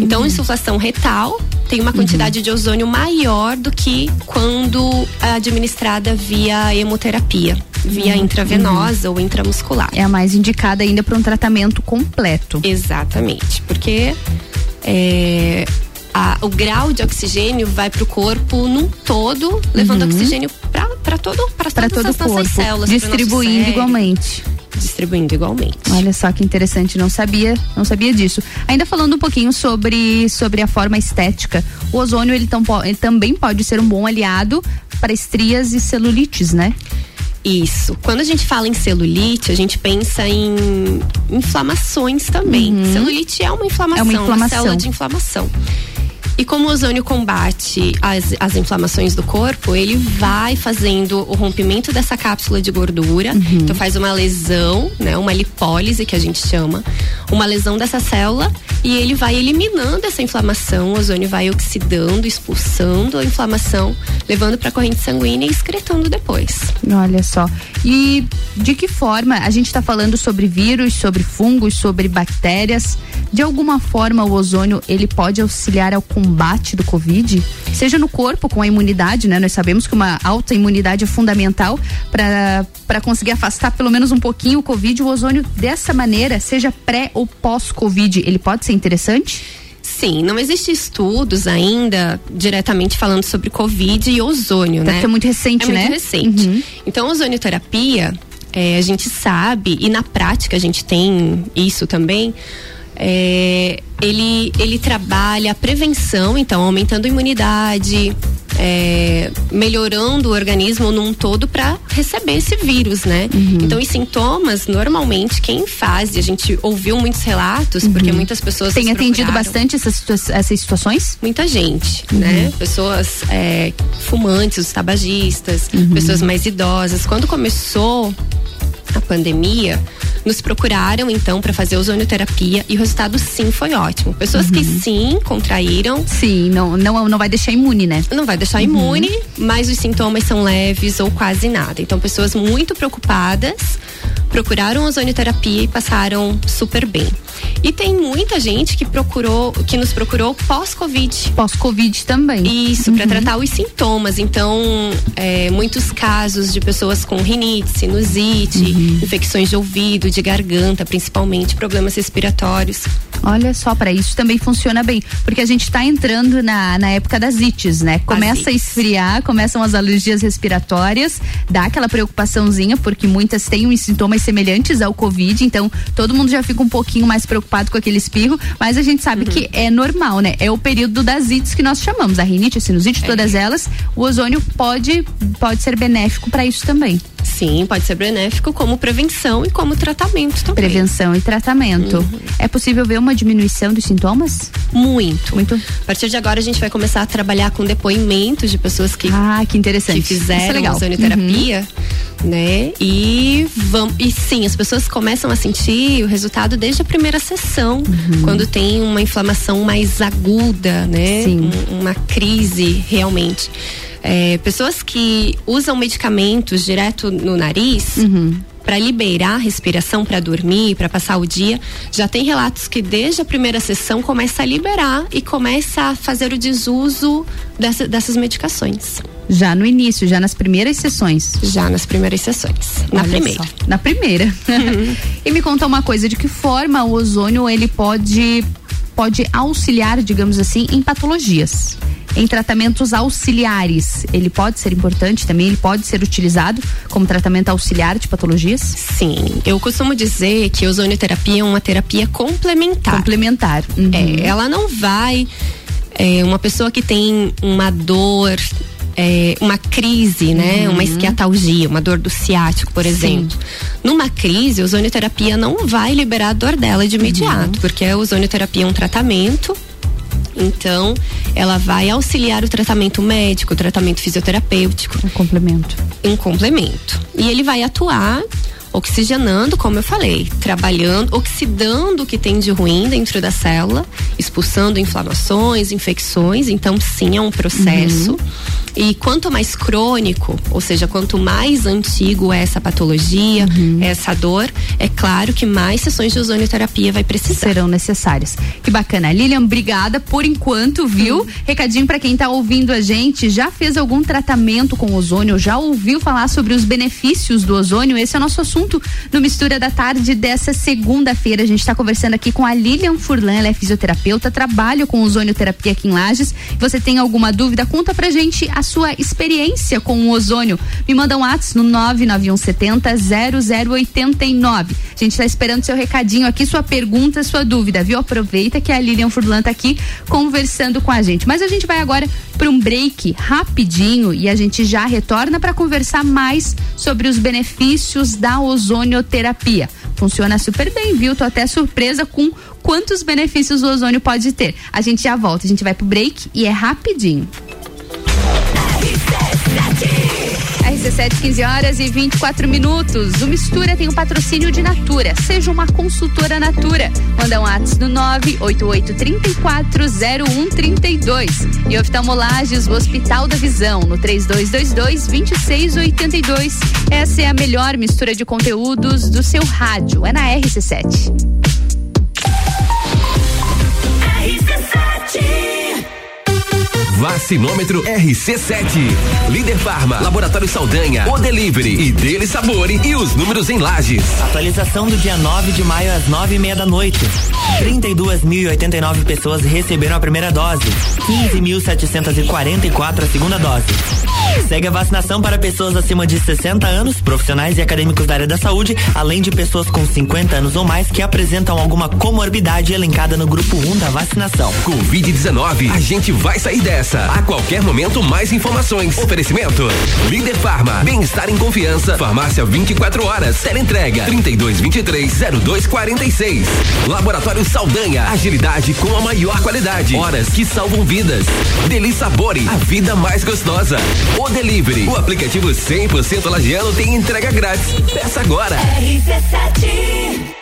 S25: Então, a insuflação retal tem uma quantidade de ozônio maior do que quando administrada via hemoterapia, via intravenosa ou intramuscular.
S1: É a mais indicada ainda para um tratamento completo.
S25: Exatamente, porque é, a- o grau de oxigênio vai para o corpo num todo, levando
S1: Uhum.
S25: oxigênio para todo para todas
S1: todo
S25: as
S1: corpo,
S25: nossas células,
S1: distribuindo
S25: cérebro.
S1: igualmente.
S25: Distribuindo igualmente.
S1: Olha só que interessante, não sabia, não sabia disso. Ainda falando um pouquinho sobre, sobre a forma estética, o ozônio ele, tão ele também pode ser um bom aliado para estrias e celulites, né?
S25: Isso. Quando a gente fala em celulite, a gente pensa em inflamações também. Celulite é uma inflamação,
S1: Uhum. É uma inflamação.
S25: célula de inflamação. E como o ozônio combate as, as inflamações do corpo, ele vai fazendo o rompimento dessa cápsula de gordura.
S1: Uhum.
S25: Então faz uma lesão, né? Uma lipólise que a gente chama. Uma lesão dessa célula e ele vai eliminando essa inflamação. O ozônio vai oxidando, expulsando a inflamação, levando para a corrente sanguínea e excretando depois.
S1: Olha só. E de que forma a gente está falando sobre vírus, sobre fungos, sobre bactérias? De alguma forma o ozônio ele pode auxiliar ao combate do Covid? Seja no corpo com a imunidade, né? Nós sabemos que uma alta imunidade é fundamental para conseguir afastar pelo menos um pouquinho o Covid. O ozônio dessa maneira, seja pré ou pós-Covid, ele pode ser interessante?
S25: Sim, não existe estudos ainda diretamente falando sobre Covid e ozônio, né?
S1: ser muito recente,
S25: é
S1: né?
S25: Muito recente. Então, ozonioterapia, é, a gente sabe, e na prática a gente tem isso também, é, ele, ele trabalha a prevenção, então aumentando a imunidade, é, melhorando o organismo num todo para receber esse vírus, né?
S1: Uhum.
S25: Então, os sintomas, normalmente, quem faz, e a gente ouviu muitos relatos, porque muitas pessoas.
S1: Tem atendido bastante essas, essas situações?
S25: Muita gente,
S1: Uhum.
S25: né? Pessoas é, fumantes, os tabagistas,
S1: Uhum.
S25: pessoas mais idosas. Quando começou a pandemia, nos procuraram então para fazer ozonioterapia e o resultado sim foi ótimo. Pessoas que sim contraíram.
S1: Uhum. Sim, não, não, não vai deixar imune, né?
S25: Não vai deixar imune, mas os sintomas são leves ou quase nada. Então, pessoas muito preocupadas procuraram ozonioterapia e passaram super bem. E tem muita gente que procurou, que nos procurou pós-Covid.
S1: Pós-Covid também.
S25: Isso, para tratar os sintomas. Então, é, muitos casos de pessoas com rinite, sinusite, infecções de ouvido, de garganta, principalmente, problemas respiratórios.
S1: Olha só, para isso também funciona bem. Porque a gente está entrando na, na época das ites, né? Começa a esfriar, começam as alergias respiratórias, dá aquela preocupaçãozinha, porque muitas têm uns sintomas semelhantes ao Covid, então todo mundo já fica um pouquinho mais preocupado com aquele espirro, mas a gente sabe que é normal, né? É o período das ites que nós chamamos, a rinite, a sinusite, todas elas. O ozônio pode, pode ser benéfico para isso também.
S25: Sim, pode ser benéfico como prevenção e como tratamento também.
S1: Prevenção e tratamento. É possível ver uma diminuição dos sintomas?
S25: Muito.
S1: Muito.
S25: A partir de agora a gente vai começar a trabalhar com depoimentos de pessoas que,
S1: ah, que, interessante.
S25: que
S1: Isso é
S25: fizeram
S1: legal.
S25: ozonioterapia, né? E vamos e sim, as pessoas começam a sentir o resultado desde a primeira sessão,
S1: Uhum.
S25: quando tem uma inflamação mais aguda, né?
S1: Sim.
S25: Um- uma crise realmente. É, pessoas que usam medicamentos direto no nariz,
S1: Uhum.
S25: Para liberar a respiração para dormir, para passar o dia, já tem relatos que desde a primeira sessão começa a liberar e começa a fazer o desuso dessa- dessas medicações.
S1: Já no início, já nas primeiras sessões.
S25: Já nas primeiras sessões. Na
S1: Olha
S25: primeira.
S1: só, Na primeira. e me conta uma coisa, de que forma o ozônio ele pode pode auxiliar, digamos assim, em patologias? Em tratamentos auxiliares, ele pode ser importante também, ele pode ser utilizado como tratamento auxiliar de patologias?
S25: Sim, eu costumo dizer que a ozonioterapia é uma terapia complementar.
S1: Complementar. uhum.
S25: É, ela não vai. é, uma pessoa que tem uma dor. É, uma crise, né?
S1: Uhum.
S25: Uma esquiatalgia, uma dor do ciático, por exemplo. Numa crise, a ozonioterapia não vai liberar a dor dela de imediato,
S1: Uhum.
S25: porque a ozonioterapia é um tratamento. Então, ela vai auxiliar o tratamento médico, o tratamento fisioterapêutico.
S1: Um complemento.
S25: Um complemento. E ele vai atuar oxigenando, como eu falei, trabalhando, oxidando o que tem de ruim dentro da célula, expulsando inflamações, infecções. Então, sim, é um processo. E quanto mais crônico, ou seja, quanto mais antigo é essa patologia, essa dor, é claro que mais sessões de ozonioterapia vai precisar.
S1: Serão necessárias. Que bacana. Lilian, obrigada por enquanto, viu? Recadinho para quem tá ouvindo a gente, já fez algum tratamento com ozônio, já ouviu falar sobre os benefícios do ozônio? Esse é o nosso assunto no Mistura da Tarde dessa segunda-feira. A gente está conversando aqui com a Lilian Furlan, ela é fisioterapeuta, trabalha com ozonioterapia aqui em Lages. Você tem alguma dúvida? Conta pra gente a sua experiência com o ozônio. Me manda um WhatsApp no 99170 0089. A gente está esperando seu recadinho aqui, sua pergunta, sua dúvida, viu? Aproveita que a Lilian Furlan tá aqui conversando com a gente. Mas a gente vai agora para um break rapidinho e a gente já retorna para conversar mais sobre os benefícios da ozonioterapia. Funciona super bem, viu? Tô até surpresa com quantos benefícios o ozônio pode ter. A gente já volta, a gente vai pro break e é rapidinho. RC7, 15 horas e 24 minutos. O Mistura tem o patrocínio de Natura. Seja uma consultora Natura. Manda um WhatsApp no 988340132. E oftalmolages, o Hospital da Visão, no 3222-2682. Essa é a melhor mistura de conteúdos do seu rádio. É na RC7.
S18: Vacinômetro RC7. Líder Farma, Laboratório Saldanha, O Delivery e Dele Sabore e os números em lajes.
S19: Atualização do dia 9 de maio às nove e meia da noite. 32.089 pessoas receberam a primeira dose. 15.744 a segunda dose. Segue a vacinação para pessoas acima de 60 anos, profissionais e acadêmicos da área da saúde, além de pessoas com 50 anos ou mais que apresentam alguma comorbidade elencada no grupo 1 da vacinação.
S18: Covid-19, a gente vai sair dessa. A qualquer momento mais informações. Oferecimento: Líder Farma, bem-estar em confiança. Farmácia 24 horas. Teleentrega 3223 0246. Laboratório Saldanha, agilidade com a maior qualidade. Horas que salvam vidas. Deli Sabore, a vida mais gostosa. O Delivery, o aplicativo 100% lagiano tem entrega grátis. Peça agora.
S26: RC7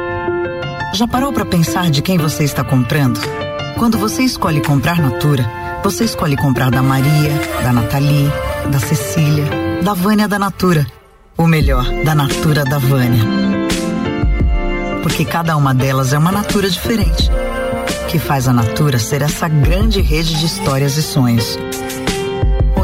S20: Já parou para pensar de quem você está comprando? Quando você escolhe comprar Natura, você escolhe comprar da Maria, da Nathalie, da Cecília, da Vânia da Natura. Ou melhor, da Natura da Vânia. Porque cada uma delas é uma Natura diferente. Que faz a Natura ser essa grande rede de histórias e sonhos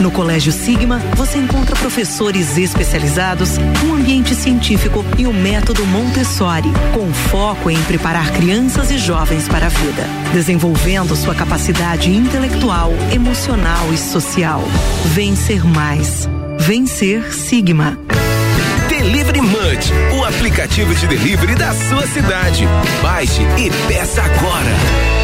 S6: No Colégio Sigma, você encontra professores especializados, um ambiente científico e o método Montessori, com foco em preparar crianças e jovens para a vida, desenvolvendo sua capacidade intelectual, emocional e social. Vencer mais. Vencer Sigma.
S18: Delivery Munch, o aplicativo de delivery da sua cidade. Baixe e peça agora.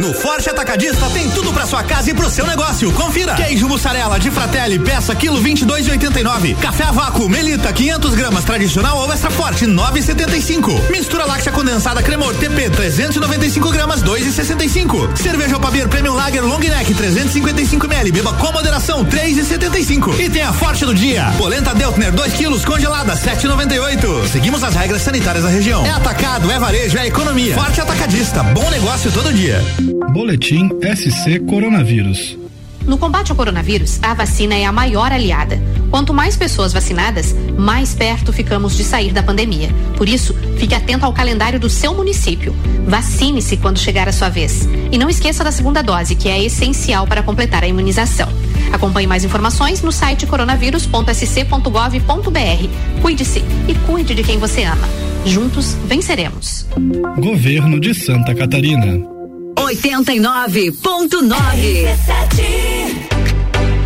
S8: No Forte Atacadista tem tudo para sua casa e pro seu negócio. Confira. Queijo mussarela de Fratelli, peça quilo 22,89. Café a vácuo Melita 500 gramas tradicional ou extra forte 9,75. Mistura láctea condensada Cremor TP 395 gramas 2,65. Cerveja Opabir Premium Lager Long Neck 355 ml. Beba com moderação 3,75. E tem a Forte do dia. Polenta Deltner 2 quilos congelada 7,98. Seguimos as regras sanitárias da região. É atacado, é varejo, é economia. Forte Atacadista. Bom negócio todo dia.
S27: Boletim SC Coronavírus.
S28: No combate ao coronavírus, a vacina é a maior aliada. Quanto mais pessoas vacinadas, mais perto ficamos de sair da pandemia. Por isso, fique atento ao calendário do seu município. Vacine-se quando chegar a sua vez. E não esqueça da segunda dose, que é essencial para completar a imunização. Acompanhe mais informações no site coronavírus.sc.gov.br. Cuide-se e cuide de quem você ama. Juntos venceremos.
S27: Governo de Santa Catarina.
S26: 89.9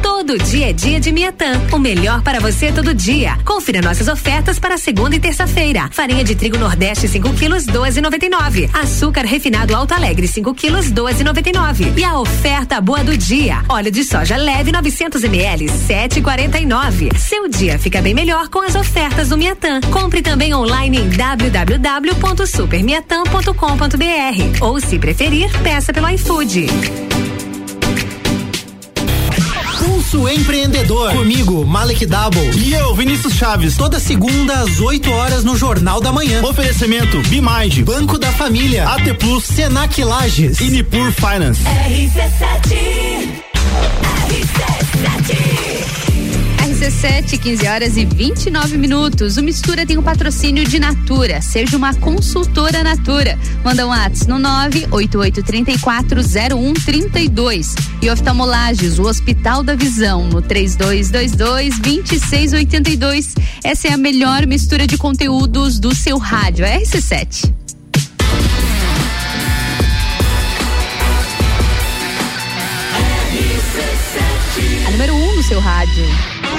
S26: Todo dia é dia de Miatã. O melhor para você todo dia. Confira nossas ofertas para segunda e terça-feira. Farinha de trigo Nordeste 5 quilos 12,99. Açúcar refinado Alto Alegre 5 quilos 12,99. E a oferta boa do dia. Óleo de soja leve 900 ml 7,49. Seu dia fica bem melhor com as ofertas do Miatã. Compre também online em www.supermiatã.com.br ou se preferir, peça pelo iFood.
S29: Pulso Empreendedor. Comigo, Malek Double.
S30: E eu, Vinícius Chaves.
S29: Toda segunda às 8 horas no Jornal da Manhã.
S30: Oferecimento Bimage,
S29: Banco da Família,
S30: AT Plus,
S29: Senac Lages
S30: e Nipur Finance.
S26: RC7 RC7
S1: 17, 15 horas e 29 minutos. O Mistura tem o patrocínio de Natura. Seja uma consultora Natura. Manda um WhatsApp no 988340132. E oftalmolages, o Hospital da Visão, no 3222-2682. Essa é a melhor mistura de conteúdos do seu rádio. É RC7. A número 1 um no seu rádio.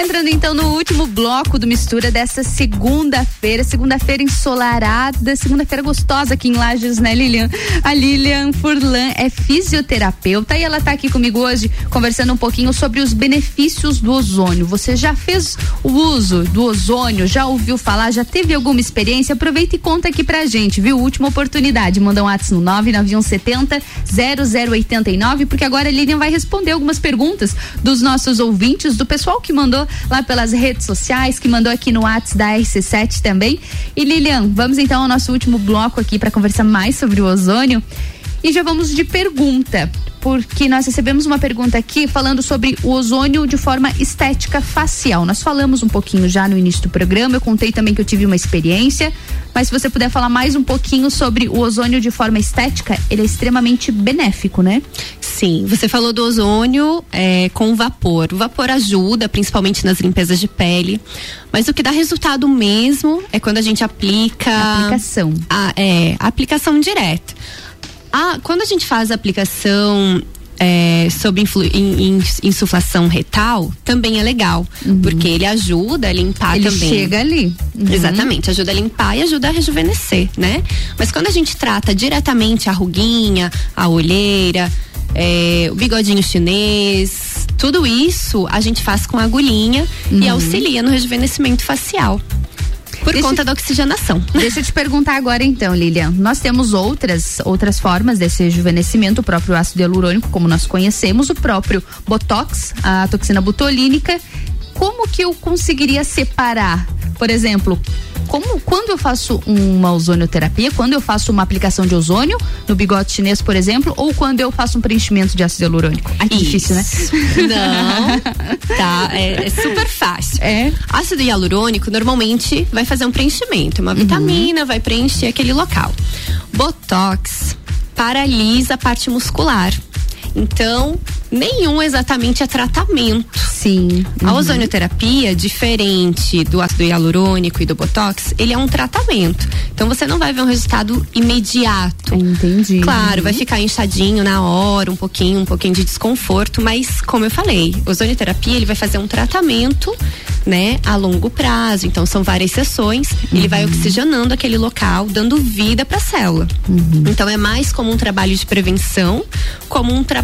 S1: Entrando então no último bloco do Mistura dessa segunda-feira, segunda-feira ensolarada, segunda-feira gostosa aqui em Lages, né, Lilian? A Lilian Furlan é fisioterapeuta e ela tá aqui comigo hoje conversando um pouquinho sobre os benefícios do ozônio. Você já fez o uso do ozônio? Já ouviu falar? Já teve alguma experiência? Aproveita e conta aqui pra gente, viu? Última oportunidade. Manda um WhatsApp no 99170 0089, porque agora a Lilian vai responder algumas perguntas dos nossos ouvintes, do pessoal que mandou lá pelas redes sociais, que mandou aqui no WhatsApp da RC7 também. E Lilian, vamos então ao nosso último bloco aqui para conversar mais sobre o ozônio. E já vamos de pergunta, porque nós recebemos uma pergunta aqui falando sobre o ozônio de forma estética facial. Nós falamos um pouquinho já no início do programa, eu contei também que eu tive uma experiência, mas se você puder falar mais um pouquinho sobre o ozônio de forma estética, ele é extremamente benéfico, né?
S25: Sim, você falou do ozônio é, com vapor. O vapor ajuda, principalmente nas limpezas de pele, mas o que dá resultado mesmo é quando a gente aplica.
S1: A aplicação.
S25: A, é, a aplicação direta. Ah, quando a gente faz a aplicação é, sob influ, in, in, insuflação retal, também é legal.
S1: Uhum.
S25: Porque ele ajuda a limpar
S1: ele
S25: também.
S1: chega ali. Uhum.
S25: Exatamente, ajuda a limpar e ajuda a rejuvenescer, né? Mas quando a gente trata diretamente a ruguinha, a olheira, é, o bigodinho chinês, tudo isso a gente faz com agulhinha
S1: Uhum.
S25: e auxilia no rejuvenescimento facial. Por
S1: Deixa
S25: conta
S1: eu-
S25: da oxigenação.
S1: Deixa eu te perguntar agora então, Lilian. Nós temos outras outras formas desse rejuvenescimento, o próprio ácido hialurônico, como nós conhecemos, o próprio botox, a toxina botulínica. Como que eu conseguiria separar, por exemplo, como quando eu faço uma ozonioterapia, quando eu faço uma aplicação de ozônio no bigode chinês, por exemplo, ou quando eu faço um preenchimento de ácido hialurônico? Que difícil, né?
S25: Não, tá, é, é super fácil.
S1: É.
S25: Ácido hialurônico normalmente vai fazer um preenchimento, uma vitamina, vai preencher aquele local. Botox paralisa a parte muscular. Então, nenhum exatamente é tratamento.
S1: Sim.
S25: A ozonioterapia, diferente do ácido hialurônico e do botox, ele é um tratamento. Então você não vai ver um resultado imediato.
S1: Entendi.
S25: Claro, vai ficar inchadinho na hora, um pouquinho, um pouquinho de desconforto, mas como eu falei, ozonioterapia ele vai fazer um tratamento, né, a longo prazo. Então são várias sessões, ele vai oxigenando aquele local, dando vida para a célula. Então é mais como um trabalho de prevenção, como um trabalho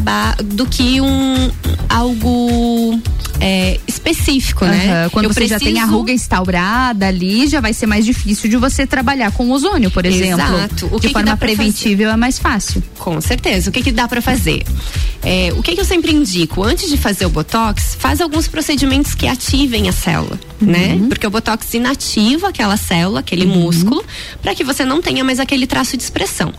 S25: do que um algo é, específico, né?
S1: Aham, Quando
S25: Eu
S1: você já tem a
S25: preciso-
S1: ruga instaurada ali, já vai ser mais difícil de você trabalhar com ozônio, por exemplo.
S25: Exato. O
S1: de
S25: que que
S1: forma
S25: pra
S1: preventiva é mais fácil.
S25: Com certeza. O que, que dá para fazer? É, o que, que eu sempre indico? Antes de fazer o Botox, faz alguns procedimentos que ativem a célula, né? Porque o Botox inativa aquela célula, aquele músculo, para que você não tenha mais aquele traço de expressão.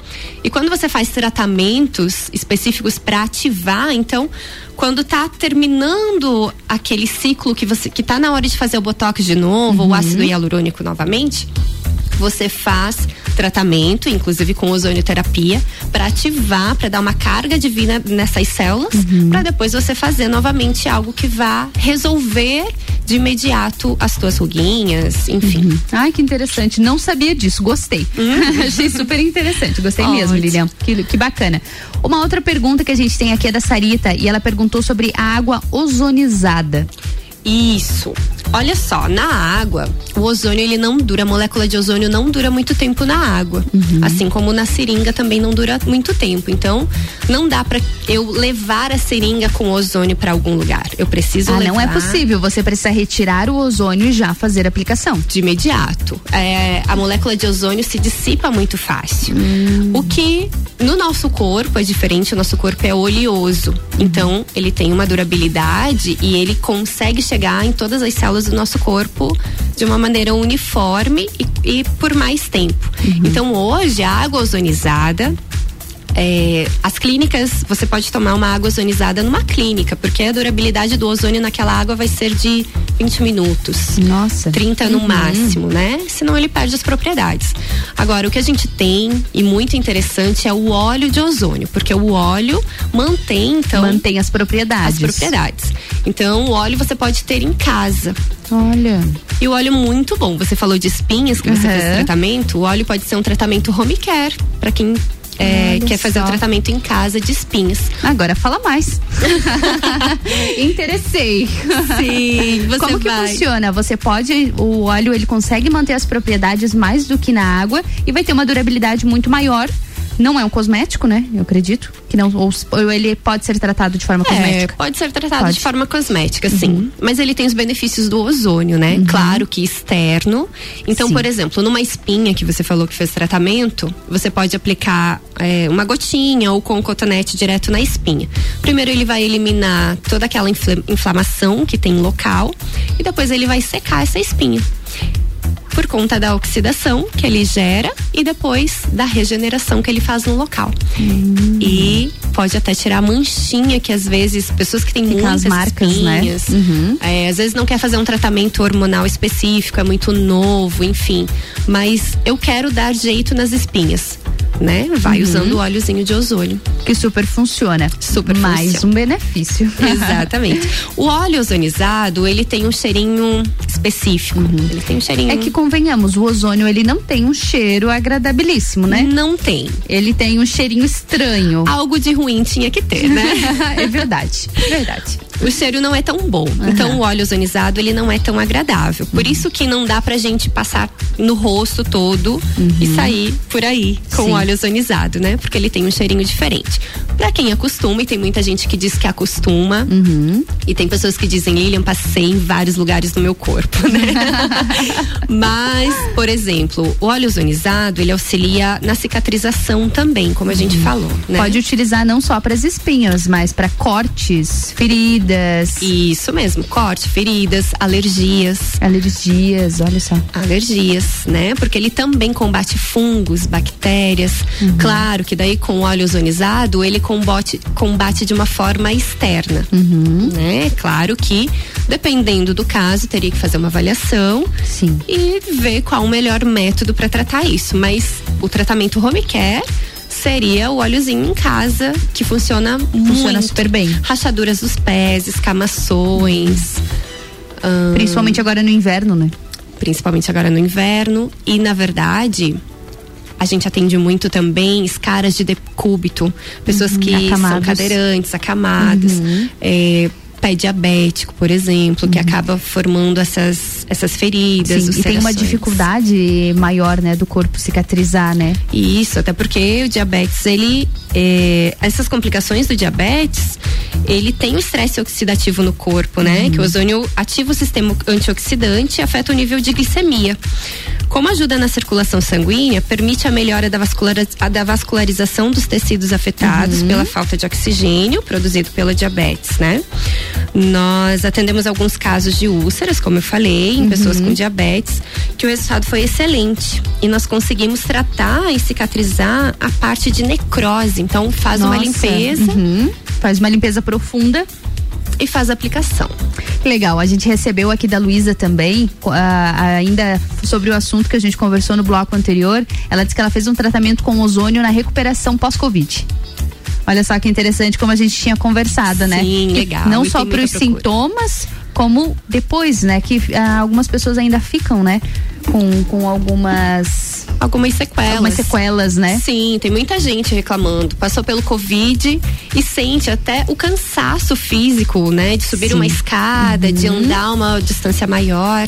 S25: E quando você faz tratamentos específicos para ativar, então, quando tá terminando aquele ciclo que você que tá na hora de fazer o Botox de novo, ou ácido hialurônico novamente, você faz tratamento, inclusive com ozonioterapia, para ativar, para dar uma carga divina nessas células, para depois você fazer novamente algo que vá resolver de imediato as tuas ruguinhas, enfim.
S1: Ai, que interessante. Não sabia disso. Gostei. Achei super interessante. Gostei mesmo,
S25: Ótimo.
S1: Lilian. Que, que bacana. Uma outra pergunta que a gente tem aqui é da Sarita e ela perguntou sobre a água ozonizada.
S25: Isso. Olha só, na água, o ozônio ele não dura, a molécula de ozônio não dura muito tempo na água. Assim como na seringa também não dura muito tempo. Então, não dá pra eu levar a seringa com ozônio pra algum lugar. Eu preciso
S1: Ah,
S25: levar
S1: não é possível. Você precisa retirar o ozônio e já fazer a aplicação.
S25: de imediato. É, a molécula de ozônio se dissipa muito fácil.
S1: Hum.
S25: O que no nosso corpo é diferente, o nosso corpo é oleoso. Então, ele tem uma durabilidade e ele consegue chegar em todas as células do nosso corpo de uma maneira uniforme e, e por mais tempo. Então, hoje, a água ozonizada. É, as clínicas, você pode tomar uma água ozonizada numa clínica, porque a durabilidade do ozônio naquela água vai ser de 20 minutos.
S1: Nossa.
S25: 30 no
S1: Uhum.
S25: máximo, né? Senão ele perde as propriedades. Agora, o que a gente tem, e muito interessante, é o óleo de ozônio, porque o óleo mantém, então.
S1: Mantém as propriedades.
S25: As propriedades. Então, o óleo você pode ter em casa.
S1: Olha.
S25: E o óleo muito bom. Você falou de espinhas que você
S1: Aham.
S25: fez tratamento. O óleo pode ser um tratamento home care, para quem é, quer fazer o
S1: só.
S25: tratamento em casa de espinhas.
S1: Agora fala mais. Interessei.
S25: Sim, você
S1: Como que
S25: vai.
S1: funciona? Você pode, o óleo ele consegue manter as propriedades mais do que na água e vai ter uma durabilidade muito maior. Não é um cosmético, né? Eu acredito que não. Ou, ou ele pode ser tratado de forma
S25: É,
S1: cosmética.
S25: pode ser tratado
S1: Pode.
S25: de forma cosmética, sim.
S1: Uhum.
S25: Mas ele tem os benefícios do ozônio, né? Claro que externo. Então,
S1: Sim.
S25: por exemplo, numa espinha que você falou que fez tratamento, você pode aplicar é, uma gotinha ou com um cotonete direto na espinha. Primeiro ele vai eliminar toda aquela infla- inflamação que tem local e depois ele vai secar essa espinha. Por conta da oxidação que ele gera e depois da regeneração que ele faz no local. E pode até tirar a manchinha que às vezes pessoas que têm
S1: Ficam
S25: muitas
S1: as marcas, né?
S25: espinhas,
S1: Uhum.
S25: é, às vezes não quer fazer um tratamento hormonal específico, é muito novo, enfim. Mas eu quero dar jeito nas espinhas, né? Vai
S1: Uhum.
S25: usando o óleozinho de ozônio.
S1: Que super funciona.
S25: Super
S1: Mais
S25: funciona.
S1: um benefício.
S25: Exatamente. O óleo ozonizado, ele tem um cheirinho específico. Ele tem um cheirinho.
S1: É que convenhamos, o ozônio ele não tem um cheiro agradabilíssimo, né?
S25: Não tem.
S1: Ele tem um cheirinho estranho.
S25: Algo de ruim tinha que ter, né?
S1: é verdade, verdade.
S25: O cheiro não é tão bom. Então o óleo ozonizado ele não é tão agradável. Por isso que não dá pra gente passar no rosto todo e sair por aí com
S1: Sim.
S25: o óleo ozonizado, né? Porque ele tem um cheirinho diferente. Pra quem acostuma, e tem muita gente que diz que acostuma, e tem pessoas que dizem, Lilian, passei em vários lugares do meu corpo, né? Mas, por exemplo, o óleo ozonizado, ele auxilia na cicatrização também, como a gente falou, né?
S1: Pode utilizar não só para as espinhas, mas para cortes, feridas.
S25: Isso mesmo, corte, feridas, alergias.
S1: Alergias, olha só.
S25: Alergias, né? Porque ele também combate fungos, bactérias.
S1: Uhum.
S25: Claro que daí com o óleo ozonizado ele combate, combate de uma forma externa,
S1: Uhum.
S25: né? Claro que dependendo do caso teria que fazer uma avaliação
S1: Sim.
S25: e ver qual o melhor método para tratar isso. Mas o tratamento home care seria o óleozinho em casa que funciona,
S1: Funciona
S25: muito.
S1: super bem.
S25: Rachaduras dos pés, escamações. ahn,
S1: Principalmente agora no inverno, né?
S25: principalmente agora no inverno. E na verdade, a gente atende muito também escaras de decúbito, pessoas
S1: Uhum,
S25: que são
S1: acamados.
S25: cadeirantes, acamadas.
S1: Uhum.
S25: é, pé diabético, por exemplo, que acaba formando essas, essas feridas.
S1: Sim, e tem uma dificuldade maior, né, do corpo cicatrizar, né?
S25: Isso, até porque o diabetes, ele. é, essas complicações do diabetes, ele tem o estresse oxidativo no corpo, né? Que o ozônio ativa o sistema antioxidante e afeta o nível de glicemia. Como ajuda na circulação sanguínea, permite a melhora da, a da vascularização dos tecidos afetados pela falta de oxigênio produzido pela diabetes, né? Nós atendemos alguns casos de úlceras, como eu falei, em pessoas com diabetes, que o resultado foi excelente. E nós conseguimos tratar e cicatrizar a parte de necrose. Então, faz uma
S1: Nossa,
S25: limpeza
S1: uhum. Faz uma limpeza profunda.
S25: E faz a aplicação.
S1: Legal, a gente recebeu aqui da Luísa também, ah, ainda sobre o assunto que a gente conversou no bloco anterior. Ela disse que ela fez um tratamento com ozônio na recuperação pós-Covid. Olha só que interessante como a gente tinha conversado, né?
S25: Sim, legal,
S1: Não
S25: e
S1: só
S25: tem
S1: para os sintomas, como depois, né? Que ah, algumas pessoas ainda ficam, né? Com, com algumas.
S25: Algumas sequelas.
S1: Algumas sequelas, né?
S25: Sim, tem muita gente reclamando. Passou pelo Covid e sente até o cansaço físico, né? De subir
S1: Sim. Uhum.
S25: uma escada, de andar uma distância maior.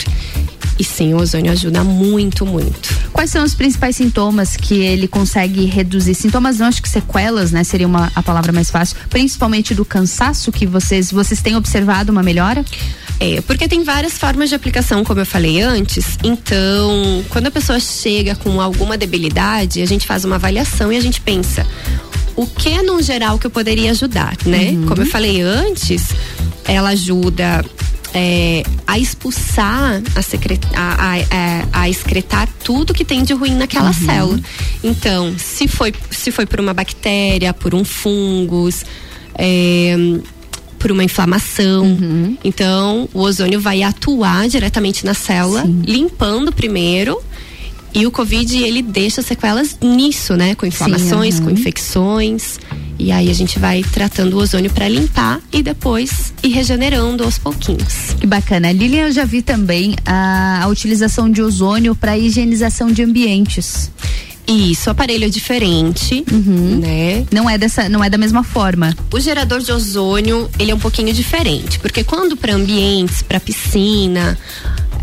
S25: E sim, o ozônio ajuda muito, muito.
S1: Quais são os principais sintomas que ele consegue reduzir? Sintomas não, acho que sequelas, né? Seria uma, a palavra mais fácil. Principalmente do cansaço que vocês, vocês têm observado uma melhora?
S25: É, porque tem várias formas de aplicação, como eu falei antes. Então, quando a pessoa chega com alguma debilidade, a gente faz uma avaliação e a gente pensa o que é no geral que eu poderia ajudar, né?
S1: Uhum.
S25: Como eu falei antes, ela ajuda é, a expulsar, a, a, a- a- a excretar tudo que tem de ruim naquela
S1: Uhum.
S25: célula. Então, se foi, se foi por uma bactéria, por um fungos, é, por uma inflamação.
S1: Uhum.
S25: Então, o ozônio vai atuar diretamente na célula, limpando primeiro. E o Covid, ele deixa sequelas nisso, né? Com inflamações,
S1: aham.
S25: com infecções. E aí a gente vai tratando o ozônio para limpar e depois ir regenerando aos pouquinhos.
S1: Que bacana. Lilian, eu já vi também a, a utilização de ozônio para higienização de ambientes.
S25: Isso, o aparelho é diferente, né?
S1: Não é dessa, não é da mesma forma.
S25: O gerador de ozônio, ele é um pouquinho diferente, porque quando para ambientes, para piscina,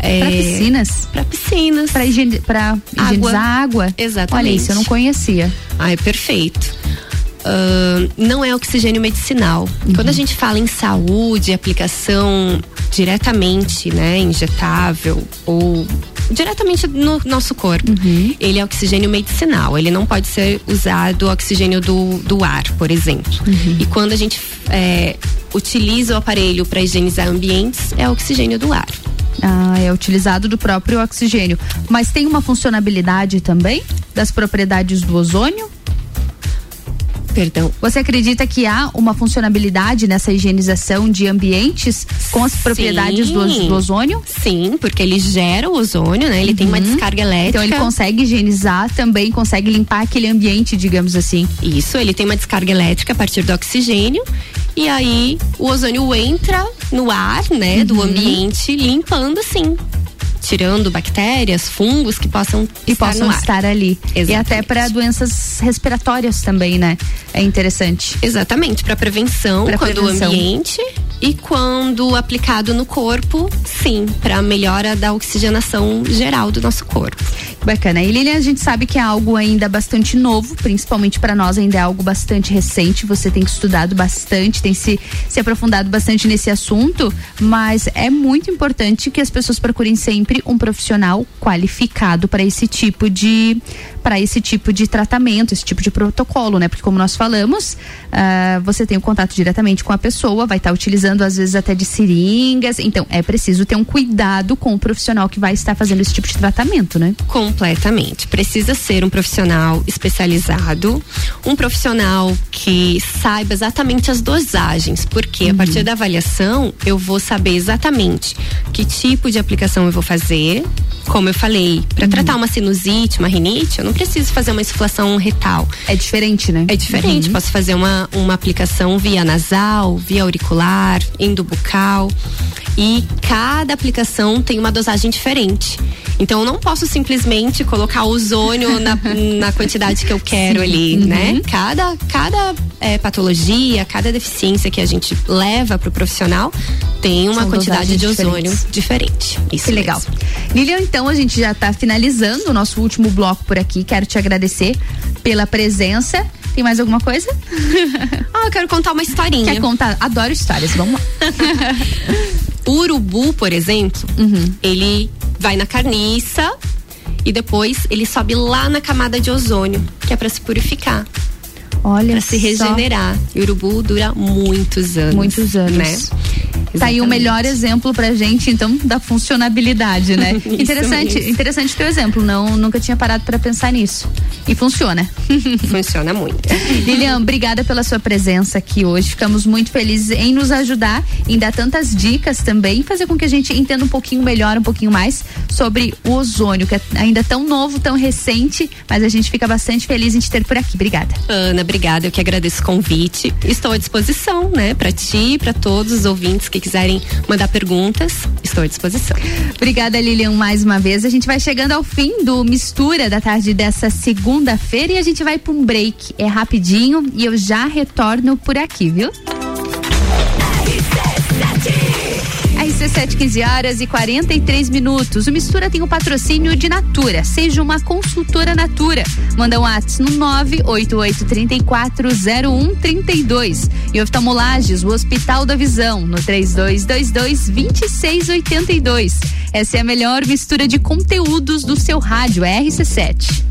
S25: é,
S1: Pra piscinas?
S25: Para piscinas.
S1: Pra, higiene, higienizar água?
S25: Exatamente.
S1: Olha isso, eu não conhecia.
S25: Ah, é perfeito. Ahn, não é oxigênio medicinal. Quando a gente fala em saúde, aplicação diretamente, né, injetável ou diretamente no nosso corpo, ele é oxigênio medicinal. Ele não pode ser usado oxigênio do, do ar, por exemplo. E quando a gente é, utiliza o aparelho para higienizar ambientes, é oxigênio do ar.
S1: Ah, é utilizado do próprio oxigênio. Mas tem uma funcionalidade também das propriedades do ozônio?
S25: Perdão.
S1: Você acredita que há uma funcionalidade nessa higienização de ambientes com as propriedades do, do ozônio?
S25: Sim, porque ele gera o ozônio, né? Ele tem uma descarga elétrica.
S1: Então ele consegue higienizar também, consegue limpar aquele ambiente, digamos assim.
S25: Isso, ele tem uma descarga elétrica a partir do oxigênio e aí o ozônio entra no ar, né, do ambiente, limpando sim. Tirando bactérias, fungos que possam
S1: E
S25: estar
S1: possam estar ali. E
S25: Exatamente.
S1: até para doenças respiratórias também, né? É interessante.
S25: Exatamente, para prevenção,
S1: Pra
S25: quando
S1: prevenção.
S25: o ambiente e quando aplicado no corpo, sim, para melhora da oxigenação geral do nosso corpo.
S1: Bacana. E Lilian, a gente sabe que é algo ainda bastante novo, principalmente para nós ainda é algo bastante recente. Você tem estudado bastante, tem se, se aprofundado bastante nesse assunto, mas é muito importante que as pessoas procurem sempre um profissional qualificado para esse tipo de para esse tipo de tratamento, esse tipo de protocolo, né? Porque como nós falamos, ah, você tem o contato diretamente com a pessoa, vai estar utilizando às vezes até de seringas, então é preciso ter um cuidado com o profissional que vai estar fazendo esse tipo de tratamento, né?
S25: Completamente. Precisa ser um profissional especializado, um profissional que saiba exatamente as dosagens, porque a partir da avaliação eu vou saber exatamente que tipo de aplicação eu vou fazer. Como eu falei, para tratar uma sinusite, uma rinite, eu não preciso fazer uma insuflação retal.
S1: É diferente, né?
S25: É diferente. Posso fazer uma, uma aplicação via nasal, via auricular, endobucal. E cada aplicação tem uma dosagem diferente. Então eu não posso simplesmente colocar ozônio na, na quantidade que eu quero
S1: Sim.
S25: ali,
S1: Uhum.
S25: né? Cada, cada é, patologia, cada deficiência que a gente leva para o profissional tem uma
S1: São
S25: quantidade de ozônio
S1: diferentes.
S25: diferente. Isso
S1: que legal.
S25: mesmo.
S1: Lilian, então a gente já está finalizando o nosso último bloco por aqui. Quero te agradecer pela presença. Tem mais alguma coisa?
S25: Ah, eu quero contar uma historinha.
S1: Quer contar? Adoro histórias. Vamos lá.
S25: O urubu, por exemplo,
S1: Uhum.
S25: ele vai na carniça e depois ele sobe lá na camada de ozônio, que é para se purificar,
S1: Olha
S25: para se
S1: só.
S25: regenerar. E o urubu dura muitos anos.
S1: Muitos anos.
S25: Né?
S1: Tá aí o
S25: Exatamente.
S1: melhor exemplo pra gente, então, da funcionabilidade, né? Interessante,
S25: mesmo.
S1: interessante teu exemplo. Não, nunca tinha parado pra pensar nisso. E funciona.
S25: Funciona muito.
S1: Lilian, obrigada pela sua presença aqui hoje. Ficamos muito felizes em nos ajudar, em dar tantas dicas também, fazer com que a gente entenda um pouquinho melhor, um pouquinho mais sobre o ozônio, que é ainda tão novo, tão recente, mas a gente fica bastante feliz em te ter por aqui. Obrigada.
S25: Ana, obrigada. Eu que agradeço o convite. Estou à disposição, né, para ti, para todos os ouvintes que quiserem mandar perguntas. Estou à disposição.
S1: Obrigada, Lilian, mais uma vez. A gente vai chegando ao fim do Mistura da tarde dessa segunda-feira e a gente vai para um break. É rapidinho e eu já retorno por aqui, viu? RC7, 15 horas e 43 minutos. O Mistura tem o patrocínio de Natura. Seja uma consultora Natura. Manda um WhatsApp no 988340132. E oftalmolages, o Hospital da Visão, no 3222-2682. Essa é a melhor mistura de conteúdos do seu rádio RC7.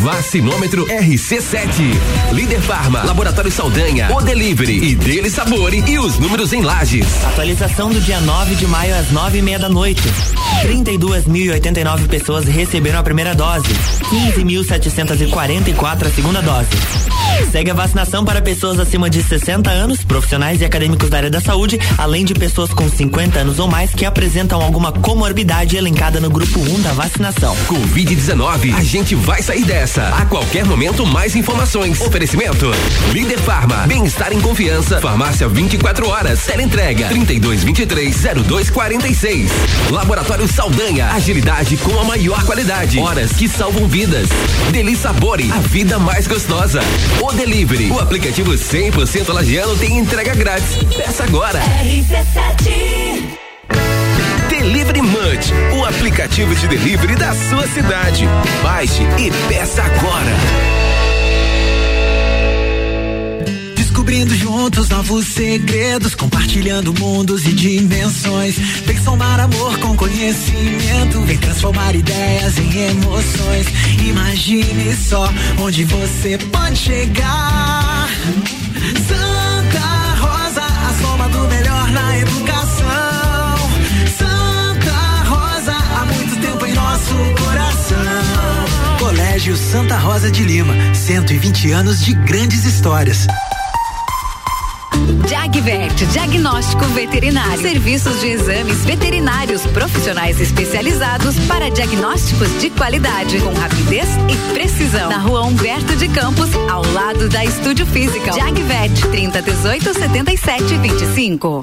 S18: Vacinômetro RC7. Líder Farma, Laboratório Saldanha, O Delivery e Dele Sabore e os números em lajes.
S19: Atualização do dia 9 de maio às nove e meia da noite. 32.089 pessoas receberam a primeira dose. 15.744 a segunda dose. Segue a vacinação para pessoas acima de 60 anos, profissionais e acadêmicos da área da saúde, além de pessoas com 50 anos ou mais que apresentam alguma comorbidade elencada no grupo 1 da vacinação.
S18: Covid-19, a gente vai sair Dessa. A qualquer momento, mais informações. Oferecimento. Líder Farma. Bem-estar em confiança. Farmácia 24 horas. Teleentrega. 3223-0246. Laboratório Saldanha. Agilidade com a maior qualidade. Horas que salvam vidas. Deli Sabore. A vida mais gostosa. O Delivery. O aplicativo 100% lagiano tem entrega grátis. Peça agora. Delivery Munch, o aplicativo de delivery da sua cidade. Baixe e peça agora.
S31: Descobrindo juntos novos segredos, compartilhando mundos e dimensões. Vem somar amor com conhecimento, vem transformar ideias em emoções. Imagine só onde você pode chegar. Santa Rosa, a soma do melhor na educação. Nosso coração. Colégio Santa Rosa de Lima, 120 anos de grandes histórias.
S32: Jagvet, diagnóstico veterinário. Serviços de exames veterinários profissionais especializados para diagnósticos de qualidade, com rapidez e precisão. Na rua Humberto de Campos, ao lado da Estúdio Física. Jagvet, 30 18 77 25.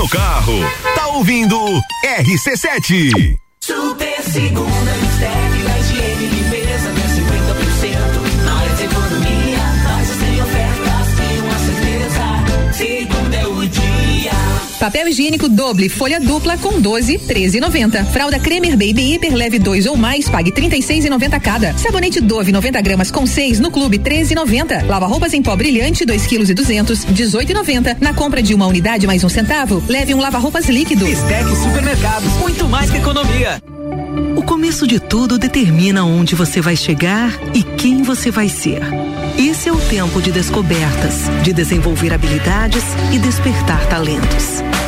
S17: carro, tá ouvindo RC7.
S33: Super segunda, mistério, a higiene
S34: Papel higiênico doble, folha dupla com 12, 13,90. Fralda Cremer Baby Hiper leve 2 ou mais, pague 36,90 cada. Sabonete Dove 90 gramas com 6 no clube 13,90. Lava roupas em pó brilhante 2 kg e 200, 18,90. Na compra de uma unidade mais um centavo, leve um lava roupas líquido.
S31: Bistec Supermercados, muito mais que economia.
S6: O começo de tudo determina onde você vai chegar e quem você vai ser. Esse é o tempo de descobertas, de desenvolver habilidades e despertar talentos.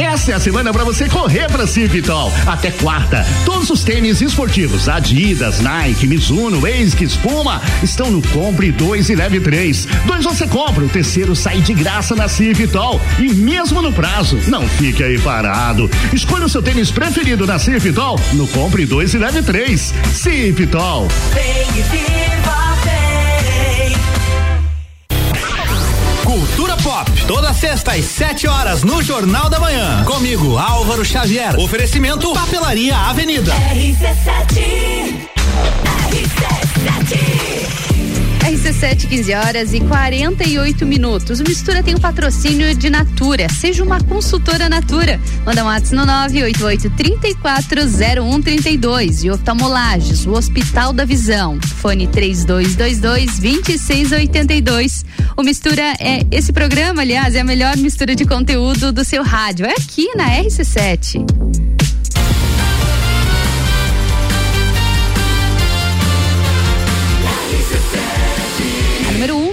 S10: Essa é a semana para você correr para Cipitol. Até quarta, todos os tênis esportivos Adidas, Nike, Mizuno, ASICS, Puma estão no Compre 2 e Leve 3. Dois você compra, o terceiro sai de graça na Cipitol e mesmo no prazo. Não fique aí parado. Escolha o seu tênis preferido na Cipitol no Compre 2 e Leve 3. Cipitol.
S33: Vem e
S8: toda sexta às 7 horas no Jornal da Manhã. Comigo, Álvaro Xavier. Oferecimento Papelaria Avenida.
S33: RC7. RC7.
S1: RC7, 15 horas e 48 minutos. O Mistura tem o patrocínio de Natura. Seja uma consultora Natura. Manda um WhatsApp no 988 340132 e oftalmolages, o Hospital da Visão. Fone 3222 2682. O Mistura é esse programa, aliás, é a melhor mistura de conteúdo do seu rádio. É aqui na RC7.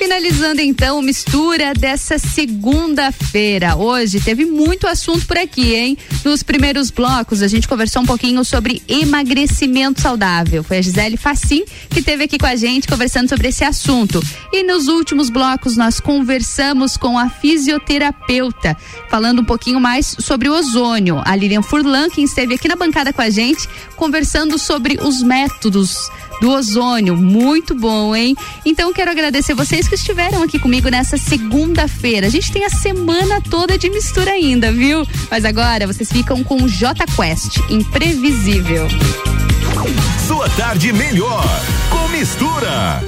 S1: finalizando então mistura dessa segunda-feira. Hoje teve muito assunto por aqui, hein? Nos primeiros blocos a gente conversou um pouquinho sobre emagrecimento saudável. Foi a Gisele Facim que teve aqui com a gente conversando sobre esse assunto. E nos últimos blocos nós conversamos com a fisioterapeuta, falando um pouquinho mais sobre o ozônio. A Lilian Furlan, que esteve aqui na bancada com a gente, conversando sobre os métodos do ozônio. Muito bom, hein? Então quero agradecer vocês que estiveram aqui comigo nessa segunda-feira. A gente tem a semana toda de mistura ainda, viu? Mas agora vocês ficam com o J Quest, imprevisível.
S35: Sua tarde melhor com mistura.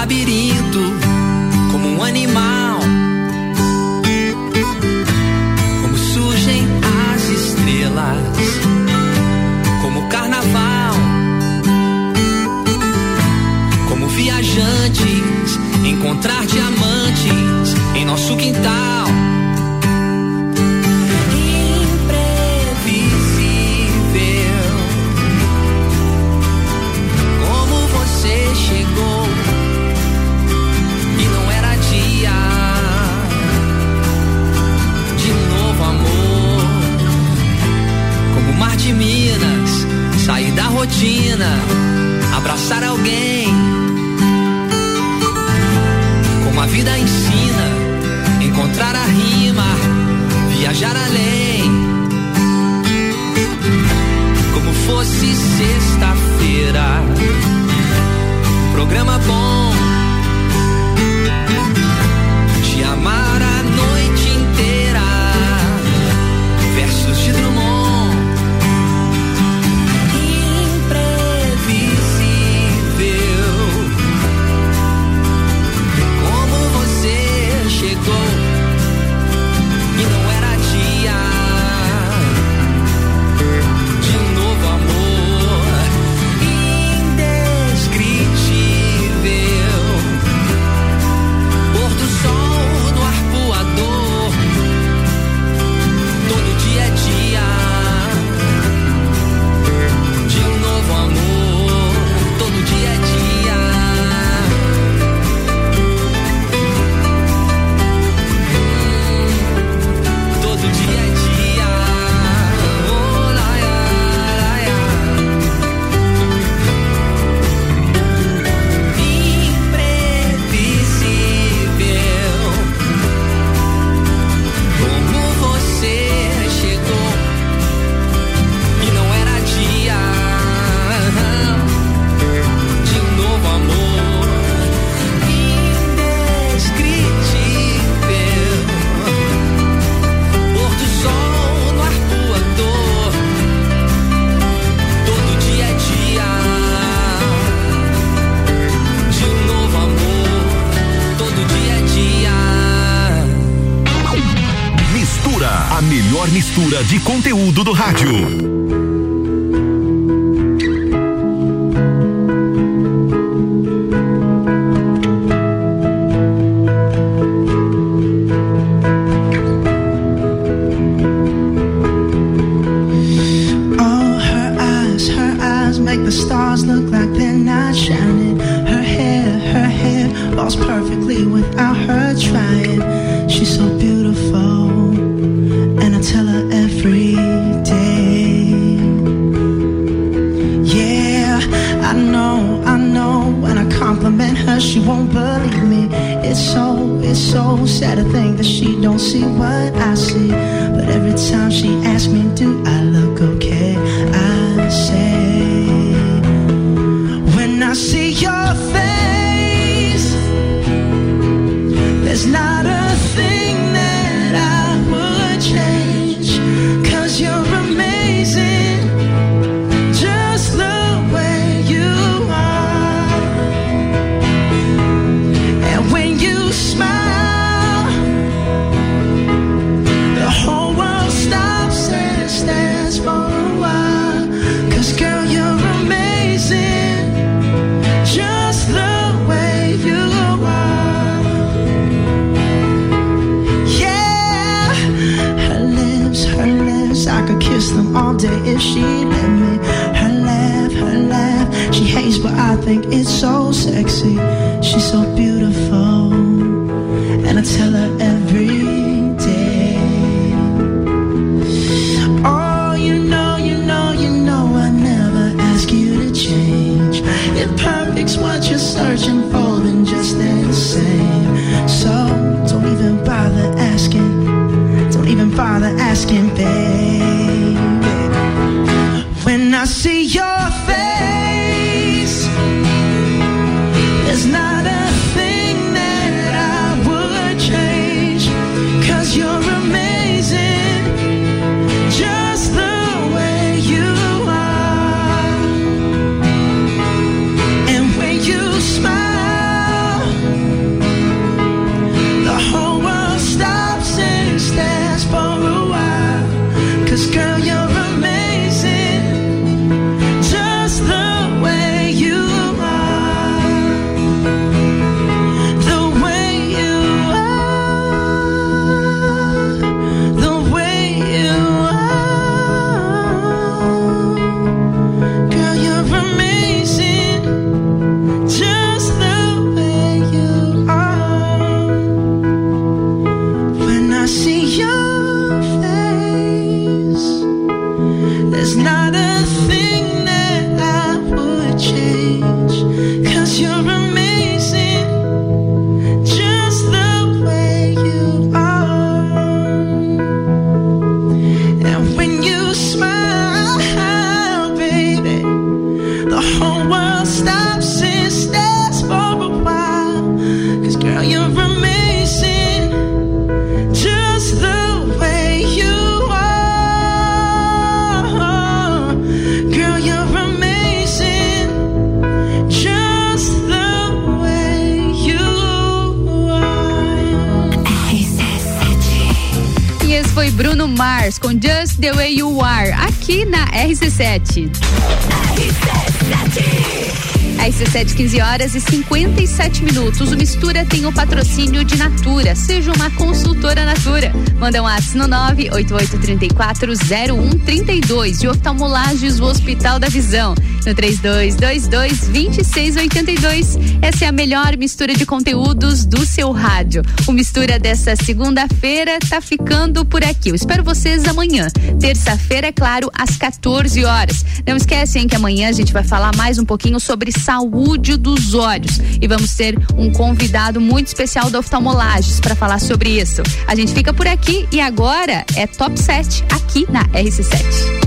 S36: labirinto. abraçar alguém
S1: 57 minutos. O Mistura tem o patrocínio de Natura. Seja uma consultora Natura. Manda um ato no 988340132 de oftalmolages do Hospital da Visão. No 3222-2682. Essa é a melhor mistura de conteúdos do seu rádio. O Mistura dessa segunda-feira tá ficando por aqui. Eu espero vocês amanhã. Terça-feira, é claro, às 14 horas. Não esquecem que amanhã a gente vai falar mais um pouquinho sobre saúde dos olhos. E vamos ter um convidado muito especial da Oftalmolages para falar sobre isso. A gente fica por aqui e agora é Top 7 aqui na RC7.